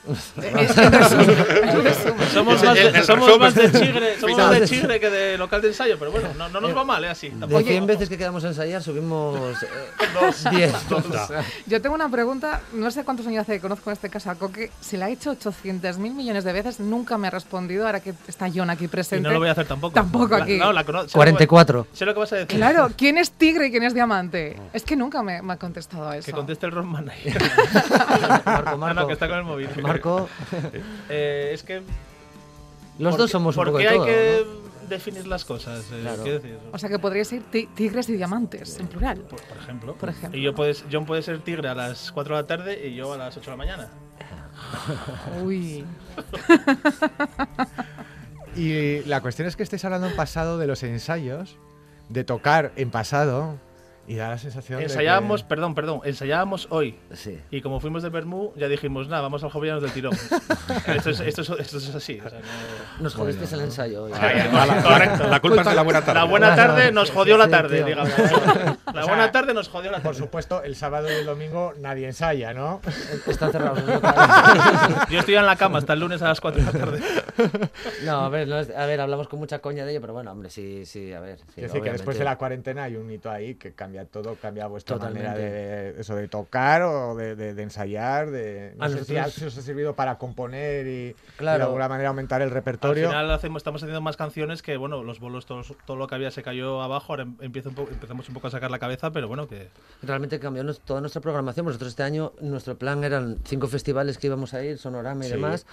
Somos más, de, somos resumen. más de chigre, somos más de Final. chigre que de local de ensayo, pero bueno, no, no nos va mal, ¿eh? Así. De tampoco. 100 veces que quedamos a ensayar subimos eh, 10. Yo tengo una pregunta, no sé cuántos años hace que conozco en este caso a Coque, se la ha hecho 800 mil millones de veces, nunca me ha respondido, ahora que está John aquí Y presente. no lo voy a hacer tampoco. Tampoco La- aquí. no, la cono- sé lo que- 44. Sé lo que vas a decir. Claro, <laughs> ¿quién es tigre y quién es diamante? Es que nunca me, me ha contestado a eso. Que conteste el Ron Manager. <laughs> Marco, <laughs> No, Marco. no, que está con el móvil. Marco, <laughs> Eh, es que. los ¿por dos somos un ¿Por poco qué de hay todo. que ¿no? definir las cosas? Eh, Claro. quiero decir, O sea que podría ser ti- tigres y diamantes, en plural. por, por ejemplo. Por ejemplo. Y yo puedes, John puede ser tigre a las 4 de la tarde y yo a las 8 de la mañana. <laughs> Uy. Y la cuestión es que estáis hablando en pasado de los ensayos, de tocar en pasado, y da la sensación Ensayábamos, de que... perdón, perdón, ensayábamos hoy. Sí. Y como fuimos de Bermú, ya dijimos, nada, vamos al Jovellanos del tirón. <laughs> esto, es, esto, es, esto es así. o sea, no- Nos jodisteis el ensayo hoy. <laughs> Correcto. La culpa es de la buena tarde. La buena tarde nos jodió la tarde, digamos. <laughs> La buena tarde nos jodió la Por tarde. supuesto, el sábado y el domingo nadie ensaya, ¿no? Los locales. Yo estoy en la cama hasta el lunes a las 4 de la tarde. <laughs> No, a ver, no es- a ver, hablamos con mucha coña de ello, pero bueno, hombre, sí, sí, a ver. Sí, es decir, que después de la cuarentena hay un hito ahí que cambia todo, cambia vuestra Totalmente. manera de, eso, de tocar o de, de- de ensayar, de... No A sé nosotros- si os ha servido para componer y, y Claro. de alguna manera aumentar el Al repertorio. final hacemos, estamos haciendo más canciones que, bueno, los bolos, todos- todo lo que había se cayó abajo, ahora em- empieza un poco, empezamos un poco a sacar la cabeza, pero bueno, que Realmente cambió nos- toda nuestra programación. Nosotros este año, nuestro plan eran cinco festivales que íbamos a ir, Sonorama y Sí. demás.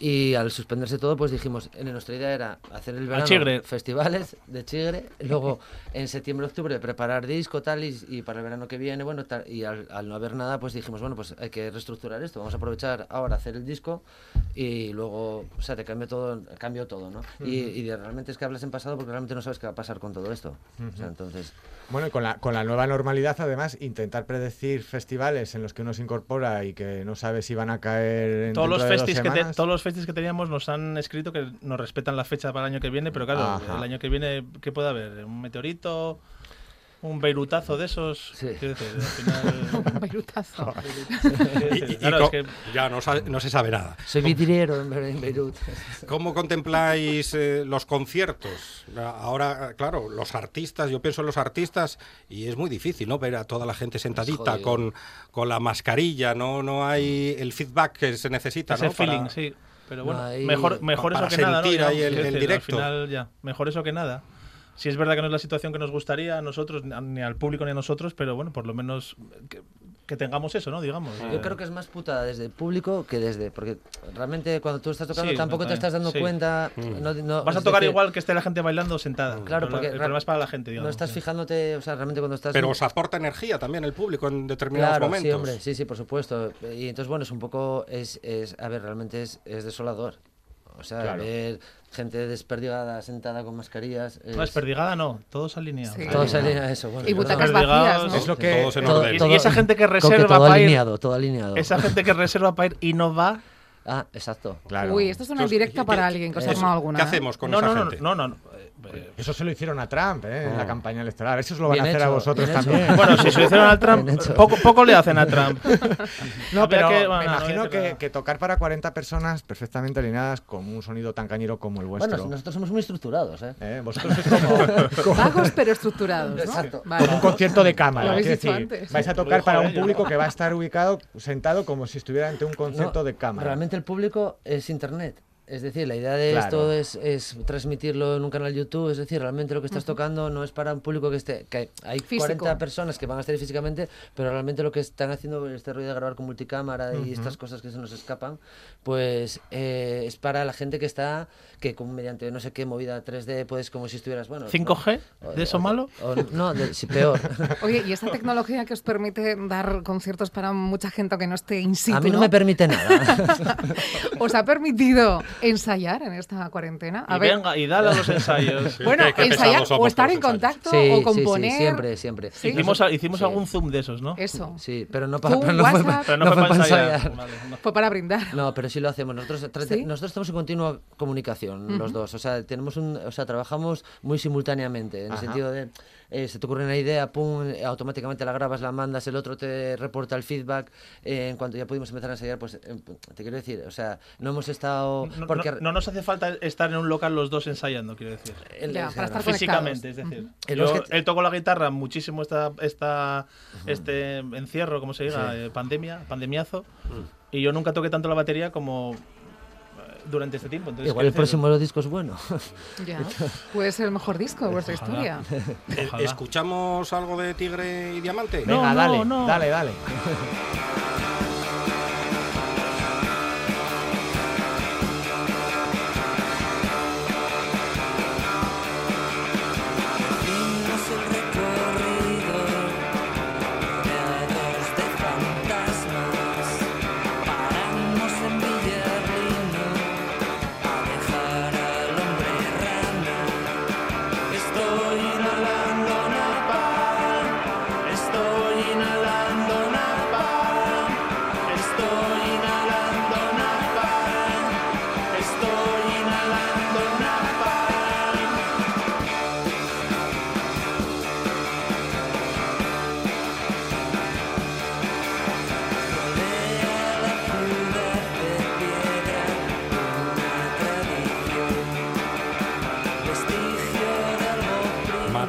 Y al suspenderse todo, pues dijimos, en nuestra idea era hacer el verano festivales de Chigre, luego en septiembre, octubre preparar disco tal y, y para el verano que viene, bueno, tal, y al, al no haber nada, pues dijimos, bueno, pues hay que reestructurar esto, vamos a aprovechar ahora hacer el disco y luego, o sea, te cambia todo, cambió todo, ¿no? y, y de- realmente es que hablas en pasado porque realmente no sabes qué va a pasar con todo esto. O sea, entonces, Bueno, y con la, con la nueva normalidad, además, intentar predecir festivales en los que uno se incorpora y que no sabe si van a caer en Todos los, dentro de dos festis que te- todos los festis que teníamos nos han escrito que nos respetan la fecha para el año que viene, pero claro, Ajá. el año que viene, ¿qué puede haber? ¿Un meteorito? ¿Un beirutazo de esos? Quiero decir, al final... <laughs> Y- <laughs> y- Claro, es que- Ya no, no se sabe nada. Soy vidriero en, en Beirut. <laughs> ¿Cómo contempláis eh, los conciertos? Ahora, claro, los artistas, yo pienso en los artistas y es muy difícil, ¿no? Ver a toda la gente sentadita con, con la mascarilla, ¿no? No hay el feedback que se necesita, Ese ¿no? Para- feeling, sí. Pero bueno, ahí- mejor, mejor para eso que nada, ¿no? sentir ahí Digamos, el- el decir, directo. Al final, ya, mejor eso que nada. Si es verdad que no es la situación que nos gustaría a nosotros, ni al público ni a nosotros, pero bueno, por lo menos que, tengamos eso, ¿no? Digamos. Yo creo que es más putada desde el público que desde. Porque realmente cuando tú estás tocando Sí, tampoco te estás dando sí. cuenta. Mm. no- no- Vas a tocar decir, igual que esté la gente bailando sentada. Claro, Pero porque el problema es para la gente, digamos. no estás sí. fijándote, o sea, realmente cuando estás. Pero os aporta energía también el público en determinados Claro, momentos. sí, hombre, sí, sí, por supuesto. Y entonces, bueno, es un poco, es, es a ver, realmente es, es desolador. O sea, Claro. ver gente desperdigada, sentada con mascarillas. No, desperdigada no, todos alineados. Sí. Todo se alinea a eso. Bueno, Y butacas vacías, ¿no? Es lo que- Todos en todo- orden. Y- todo- y esa gente que reserva todo para ir- alineado, todo alineado. Esa gente que reserva para ir y no va. Ah, exacto. Claro. Uy, esto es una Entonces, directa ¿qué- para alguien que os ha armado alguna. ¿Qué ¿eh? hacemos con No, esa no, gente? no, no, no. Eh, Eso se lo hicieron a Trump ¿eh? en Ah. la campaña electoral. A ver si os lo van Bien a hacer a hecho, vosotros bien hecho. también. <laughs> Bueno, si se lo hicieron al Trump, poco, poco le hacen a Trump. <laughs> No, pero que- me bueno, no, imagino no, que, no. que tocar para 40 personas perfectamente alineadas con un sonido tan cañero como el vuestro. Bueno, nosotros somos muy estructurados, ¿eh? ¿eh? Vosotros sois <laughs> como, Vagos pero estructurados, ¿no? Exacto. Vale. como un concierto de cámara. dicho decir, antes. vais a tocar para un público que va a estar ubicado sentado como si estuviera ante un concierto No, de cámara. Realmente el público es internet. Es decir, la idea de Claro. esto es, es transmitirlo en un canal YouTube. Es decir, realmente lo que estás tocando no es para un público que esté. que hay Físico. 40 personas que van a estar ahí físicamente, pero realmente lo que están haciendo este rollo de grabar con multicámara y estas cosas que se nos escapan, pues eh, es para la gente que está. que con, mediante no sé qué movida 3D, pues como si estuvieras. bueno 5G, o- ¿de eso o- malo? o- no, de, sí, peor. <laughs> Oye, ¿y esta tecnología que os permite dar conciertos para mucha gente que no esté in situ, a mí no, ¿no? me permite nada. <laughs> ¿Os ha permitido ensayar en esta cuarentena? A Y ver, venga, y dale a los ensayos. bueno, Qué- qué ensayar o estar en contacto Sí, o sí, sí, componer. siempre, siempre. Sí. Hicimos, hicimos Sí. algún zoom de esos, ¿no? Eso. Sí, pero no, pa- Tú, pero no fue. Pero no, no fue para para ensayar. ensayar. Vale, no. Fue para brindar. No, pero sí lo hacemos. Nosotros, ¿Sí? nosotros estamos en continua comunicación, los dos. O sea, tenemos un, o sea, trabajamos muy simultáneamente, en Ajá. el sentido de eh, se te ocurre una idea, pum, eh, automáticamente la grabas, la mandas, el otro te reporta el feedback. eh, en cuanto ya pudimos empezar a ensayar, pues eh, te quiero decir, o sea, no hemos estado No, porque no- no nos hace falta estar en un local los dos ensayando, quiero decir. el- Ya, para estar. Físicamente, es decir. Yo, es que- él tocó la guitarra muchísimo esta, esta, este encierro, como se diga, Sí. eh, pandemia, pandemiazo. Y yo nunca toqué tanto la batería como durante este tiempo. Entonces, Igual el quiero decir, próximo disco es bueno. <laughs> Ya. Puede ser el mejor disco de vuestra Ojalá. historia. Eh, Ojalá. ¿Escuchamos algo de Tigre y Diamante? No, Venga, no, dale, no. dale, dale. Hicimos <laughs>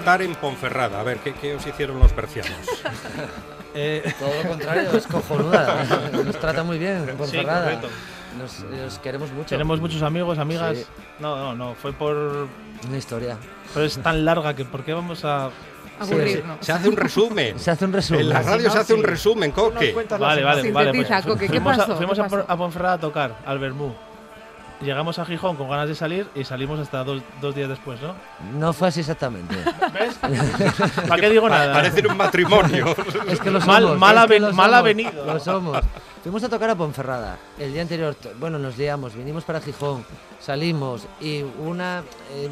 Matar en Ponferrada. A ver, ¿qué, qué os hicieron los percianos? <laughs> eh, <laughs> Todo lo contrario, es cojonuda. <laughs> Nos trata muy bien, Sí, Ponferrada. correcto. Nos, nos queremos mucho. tenemos muchos amigos, amigas. Sí. No, no, no, fue por... Una historia. Pero es tan larga que ¿por qué vamos a...? Aburrirnos. Se hace un resumen. Se hace un resumen. En la radio no, se hace un sí. resumen, Coque. Vale, vale, vale. Sintetiza, Coque, ¿qué fuimos pasó? A, fuimos ¿Qué pasó? a Ponferrada a tocar, al Bermú. Llegamos a Gijón con ganas de salir y salimos hasta dos, dos días después, ¿no? No fue así exactamente. ¿Ves? ¿Para qué digo nada? Parece un matrimonio. Es que lo Mal- somos. mal es que lo mal somos, avenido. Lo somos. Fuimos a tocar a Ponferrada. El día anterior, bueno, nos liamos, vinimos para Gijón, salimos y una... eh,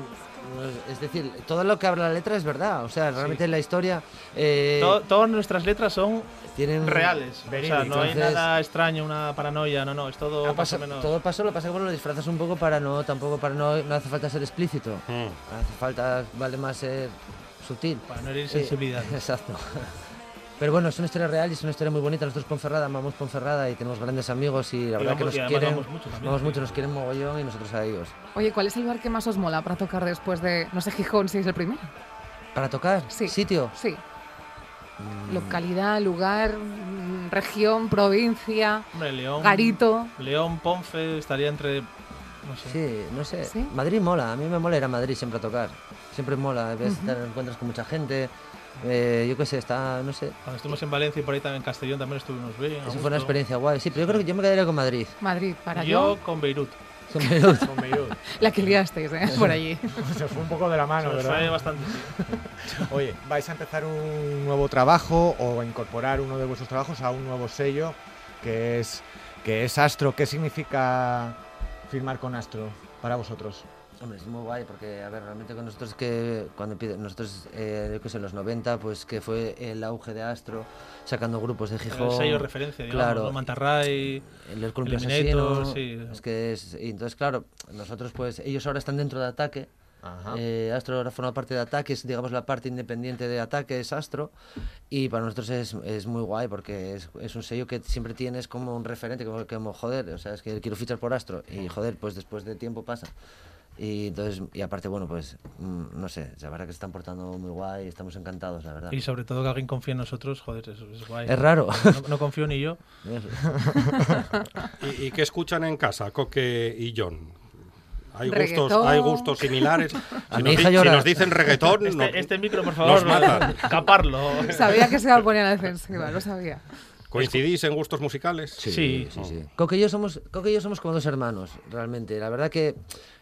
Es decir, todo lo que habla la letra es verdad. O sea, realmente la historia. eh, To- todas nuestras letras son tienen reales. O sea, no hay Entonces, nada extraño, una paranoia, no, no, es todo o menos. todo pasó, lo que pasa es que bueno, lo disfrazas un poco para no, tampoco para no, no hace falta ser explícito. Mm. Hace falta, vale más ser sutil. Para no herir Eh, sensibilidades. <laughs> exacto. Pero bueno, es una historia real y es una historia muy bonita. Nosotros Ponferrada amamos Ponferrada y tenemos grandes amigos y la Y verdad que vamos- nos y además quieren. vamos mucho también, vamos sí. mucho, nos quieren mogollón y nosotros a ellos. Oye, ¿cuál es el lugar que más os mola para tocar después de, no sé, Gijón, si es el primero? ¿Para tocar? Sí. ¿Sitio? Sí. Localidad, lugar, mm, región, provincia, Hombre, León. Garito. León, Ponfe, estaría entre. No sé. Sí, no sé. ¿Sí? Madrid mola, a mí me mola ir a Madrid siempre a tocar. Siempre mola, ves, Ujú. te encuentras con mucha gente. Eh, yo qué sé, está, no sé. Cuando estuvimos en Valencia y por ahí también en Castellón también estuvimos bien. Eso fue una experiencia guay. Sí, pero yo creo que yo me quedaría con Madrid. Madrid, para Yo yo, con Beirut. Con Beirut. <laughs> Con Beirut. la que liasteis, ¿eh? Por allí. <laughs> Se fue un poco de la mano, Se ¿verdad? fue bastante. sí. <laughs> Oye, vais a empezar un nuevo trabajo o a incorporar uno de vuestros trabajos a un nuevo sello que es que es Astro. ¿Qué significa firmar con Astro para vosotros? Hombre, es muy guay porque, a ver, realmente con nosotros que cuando nosotros, eh, yo qué sé, en los 90, pues que fue el auge de Astro, sacando grupos de Gijón. El sello de referencia, digamos, claro. Mantarray, el del Columpio Eliminator, Asesino, sí. Es que es, y entonces, claro, nosotros pues, ellos ahora están dentro de Ataque, Ajá. Eh, Astro ahora forma parte de Ataque, es digamos la parte independiente de Ataque, es Astro, y para nosotros es, es muy guay porque es, es un sello que siempre tienes como un referente, como, como joder, o sea, es que quiero fichar por Astro, y joder, pues después de tiempo pasa. Y entonces, y aparte, bueno, pues, mm, no sé, la verdad que se están portando muy guay, estamos encantados, la verdad. Y sobre todo que alguien confíe en nosotros, joder, eso es guay. Es raro. <laughs> No, no confío ni yo. <laughs> ¿Y, y qué escuchan en casa, Coque y John? ¿Hay gustos, hay gustos similares? <laughs> A Si mi nos, hija di- si nos dicen reggaetón, no- Este, este micro, por nos favor, matan. caparlo. Sabía que se iba a poner a la defensiva, lo sabía. ¿Coincidís en gustos musicales? Sí. sí, sí. Coque y yo somos, Coque y yo somos como dos hermanos, realmente. La verdad que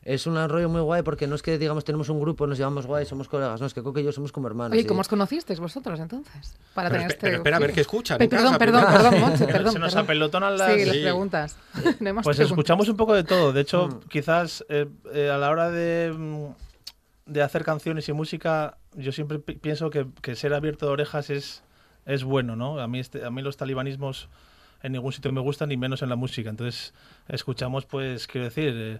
es un rollo muy guay porque no es que, digamos, tenemos un grupo, nos llevamos guay, somos colegas, no, es que Coque y yo somos como hermanos. Oye, y- ¿cómo os conocisteis vosotros entonces? Para Pero tener espe- este pero espera, a ver qué escuchan Pe- en Perdón, casa perdón, primero. perdón, Monse, <laughs> perdón. Se nos perdón. apelotonan las- Sí, las Sí. <laughs> preguntas. No Pues preguntas. escuchamos un poco de todo. De hecho, Mm. quizás eh, eh, a la hora de, mm, de hacer canciones y música, yo siempre pi- pienso que, que ser abierto de orejas es, es bueno, ¿no? A mí, este, a mí los talibanismos en ningún sitio me gustan, ni menos en la música. Entonces, escuchamos, pues, quiero decir, eh,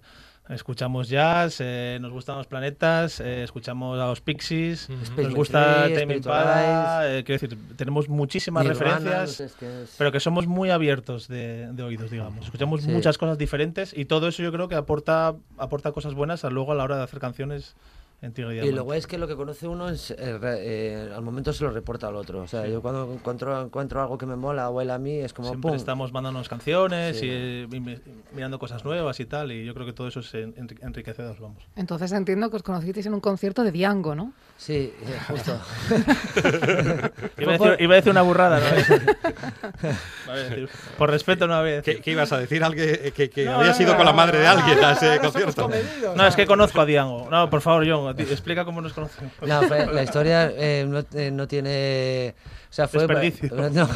escuchamos jazz, eh, nos gustan los planetas, eh, escuchamos a los Pixies, Space nos gusta Spiritual Impala, eh, quiero decir, tenemos muchísimas Nirvana, referencias. no sé, es que es- Pero que somos muy abiertos de, de oídos, digamos. Escuchamos Sí. muchas cosas diferentes y todo eso yo creo que aporta, aporta cosas buenas a luego a la hora de hacer canciones en y lo guay es que lo que conoce uno es, eh, eh, al momento se lo reporta al otro. O sea, yo cuando encuentro, encuentro algo que me mola o él a mí, es como Siempre pum. estamos mandándonos canciones Sí. y mi- mirando cosas nuevas y tal, y yo creo que todo eso es en- enri- enriquecedor, vamos. Entonces entiendo que os conocisteis en un concierto de Diango, ¿no? Sí, eh, justo. <laughs> Iba a decir, iba a decir una burrada, ¿no? <laughs> Por respeto no había ¿Qué, qué ibas a decir? ¿Alguien que, que No, habías ido no, con la madre de alguien no, a ese no, concierto? No, es que conozco a Diango. No, por favor, John, explica cómo nos conocemos. No, fue- la historia eh, no, eh, no tiene. O sea, fue. <laughs>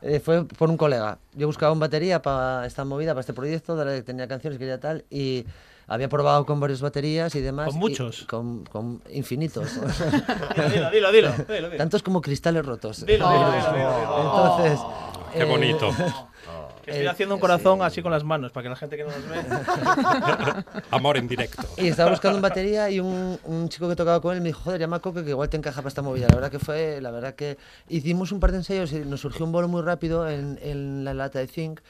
Eh, fue por un colega. Yo buscaba un batería para esta movida, para este proyecto, de la que tenía canciones, quería tal, y había probado con varias baterías y demás. ¿Con y- muchos? con, con infinitos. Dilo, <laughs> dilo, dilo, dilo, dilo, dilo. Tantos como cristales rotos. Dilo, dilo, dilo, dilo, dilo. <laughs> Entonces. Qué eh, bonito. <laughs> Que estoy Eh, haciendo un corazón así con las manos, para que la gente que no nos ve... Amor en directo. Y estaba buscando un batería y un, un chico que tocaba con él me dijo, joder, llama a Coque que igual te encaja para esta movida. La verdad que fue, la verdad que hicimos un par de ensayos y nos surgió un bolo muy rápido en, en la lata de Zinc.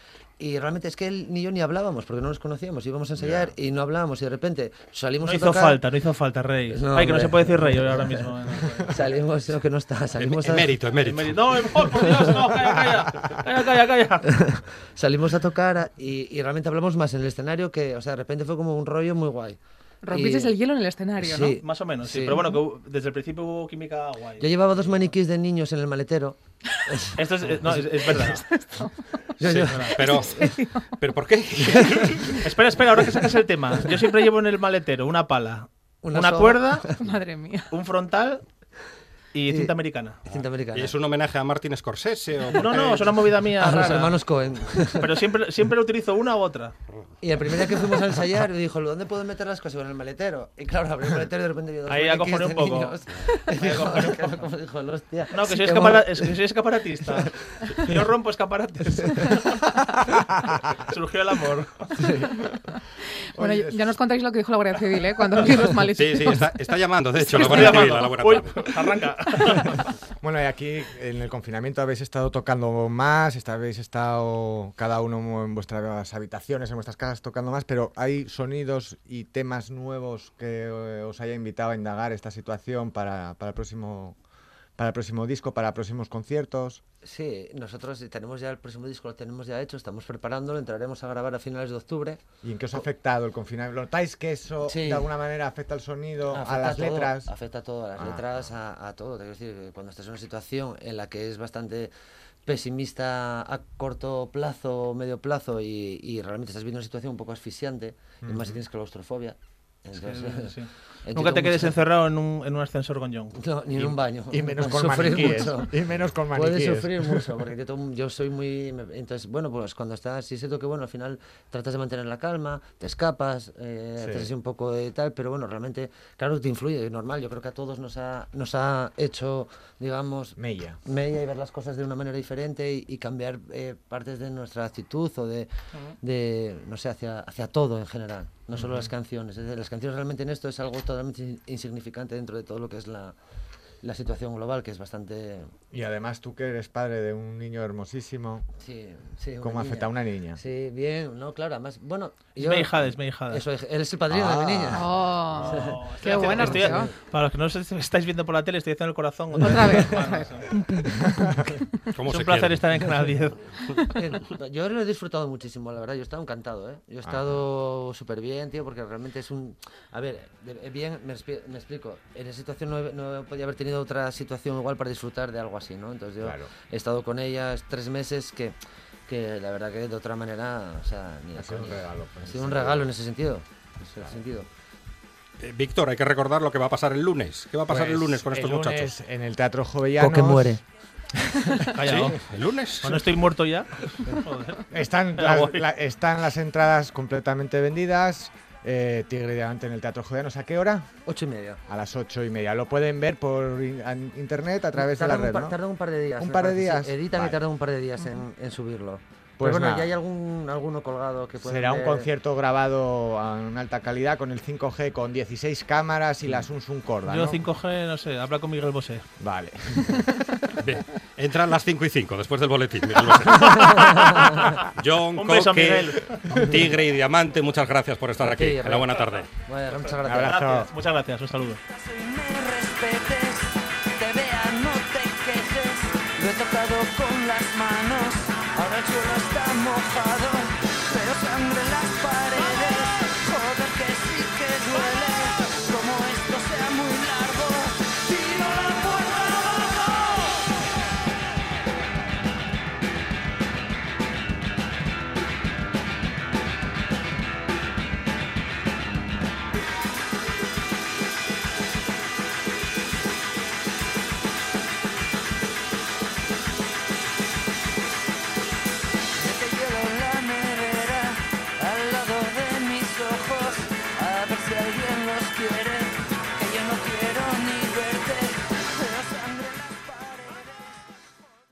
Y realmente es que él ni yo ni hablábamos porque no nos conocíamos. Íbamos a ensayar y no hablábamos y de repente salimos No a hizo tocar. falta, no hizo falta, Rey. No, Ay, que no se puede decir Rey ahora mismo. <laughs> Salimos, no, que no está, salimos a... Emérito, emérito. No, por Dios, no, calla, calla, calla, calla, calla. <laughs> Salimos a tocar y, y realmente hablamos más en el escenario que, o sea, de repente fue como un rollo muy guay. Rompisteis Y- el hielo en el escenario, ¿no? Sí. Más o menos, sí. Sí. Pero bueno, que desde el principio hubo química guay. Yo llevaba dos maniquís de niños en el maletero. <laughs> Esto es, eh, no, es, es verdad. <laughs> Yo- Sí, yo- pero, <laughs> pero ¿por qué? espera, espera, ahora que sacas el tema. Yo siempre llevo en el maletero una pala, Una cuerda, Madre mía. un frontal Y cinta americana. Cinta americana. ¿Y es un homenaje a Martin Scorsese? O No, no, es una movida mía. A los rara. hermanos Cohen. <laughs> Pero siempre, siempre utilizo una u otra. Y el primer día que fuimos a ensayar, me dijo, ¿dónde puedo meter las cosas? Digo, en el maletero. Y claro, abrí el maletero y de repente vi dos Ahí acojoné un poco. niños. <laughs> Y dijo, como dijo, el hostia. No, que soy, escapara- es que soy escaparatista. <laughs> Yo rompo escaparates. Surgió el amor. Bueno, ya- ya nos contáis lo que dijo la Guardia Civil, ¿eh? Cuando vi los males. Sí, sí, está, está llamando, de hecho, Sí, la Guardia Civil la Uy, arranca. <laughs> Bueno, y aquí en el confinamiento habéis estado tocando más, habéis estado cada uno en vuestras habitaciones, en vuestras casas tocando más, pero ¿hay sonidos y temas nuevos que os haya invitado a indagar esta situación para, para el próximo para el próximo disco, para próximos conciertos? Sí, nosotros tenemos ya el próximo disco, lo tenemos ya hecho, estamos preparándolo, entraremos a grabar a finales de octubre. ¿Y en qué os ha afectado el confinamiento? ¿Notáis que eso Sí. de alguna manera afecta al sonido, a Afecta las todo, letras? Afecta a todo, a las Ah. letras, a, a todo. Te quiero decir, cuando estás en una situación en la que es bastante pesimista a corto plazo, medio plazo y, y realmente estás viendo una situación un poco asfixiante, y más si tienes claustrofobia. Entonces, Sí. entiendo <laughs> Nunca te quedes mucho- encerrado en un, en un ascensor con John. No, ni en un baño. y menos Puedes <laughs> con sufrir maniquíes, mucho. y menos con Puedes maniquíes. sufrir mucho, porque <laughs> yo, soy muy... Entonces, bueno, pues cuando estás, sí siento que, bueno, al final tratas de mantener la calma, te escapas, eh, Sí. haces así un poco de tal, pero bueno, realmente, claro que te influye, es normal, yo creo que a todos nos ha, nos ha hecho, digamos... Mella. Mella y ver las cosas de una manera diferente y, y cambiar eh, partes de nuestra actitud o de, de no sé, hacia, hacia todo en general, no solo las canciones. Las canciones realmente en esto es algo insignificante dentro de todo lo que es la, la situación global, que es bastante... Y además tú que eres padre de un niño hermosísimo, Sí, sí, ¿cómo afecta a una niña? Sí, bien, no, claro, además, bueno... Es mi hijada, es mi hijada. Eso, él es el padrino de mi niña. <laughs> Oh, Oh, qué buena, estoy- Para los que no os estáis viendo por la tele, estoy haciendo el corazón. Otra vez, otra vez. <laughs> ¿Cómo es un placer quieren? estar en Canal 10. Bien, <laughs> Yo lo he disfrutado muchísimo, la verdad. Yo he estado encantado, ¿eh? Yo he estado súper bien, tío, porque realmente es un... A ver, bien, me, me explico. En esa situación no, he- no podía haber tenido otra situación igual para disfrutar de algo así, ¿no? Entonces yo Claro. he estado con ellas tres meses que, que la verdad que de otra manera, o sea, ni Ha sido un regalo, pues, Ha en sido un ese regalo sentido. en ese sentido. En ese sentido. Eh, Víctor, hay que recordar lo que va a pasar el lunes. ¿Qué va a pasar el Pues, lunes con estos el lunes muchachos? En el Teatro Jovellanos. Coque muere. <laughs> Callao. ¿Sí? ¿El lunes? Cuando estoy muerto ya. <laughs> Joder. Están las, la- están las entradas completamente vendidas. Eh, Tigre y Diamante en el Teatro Jovellanos. ¿A qué hora? Ocho y media. A las ocho y media. Lo pueden ver por in- internet a través de la un red, par- ¿no? tardan un par de días. Un par de sí. días. Editan Vale. y tardan un par de días en, en subirlo. Pues Pero bueno, nada. ya hay algún, alguno colgado que puede Será un concierto grabado en alta calidad con el 5G, con 16 cámaras y la Samsung Corda, Yo ¿no? 5G, no sé, habla con Miguel Bosé. Vale. <laughs> Bien. Entran las 5 y 5 después del boletín. Miguel Bosé. <laughs> John, Un beso, Coque, Miguel. Tigre y Diamante, muchas gracias por estar aquí. la buena tarde. Bueno, muchas gracias. abrazo. Gracias, muchas gracias, un saludo. te vean, no te quejes. Lo he tocado con las manos, ahora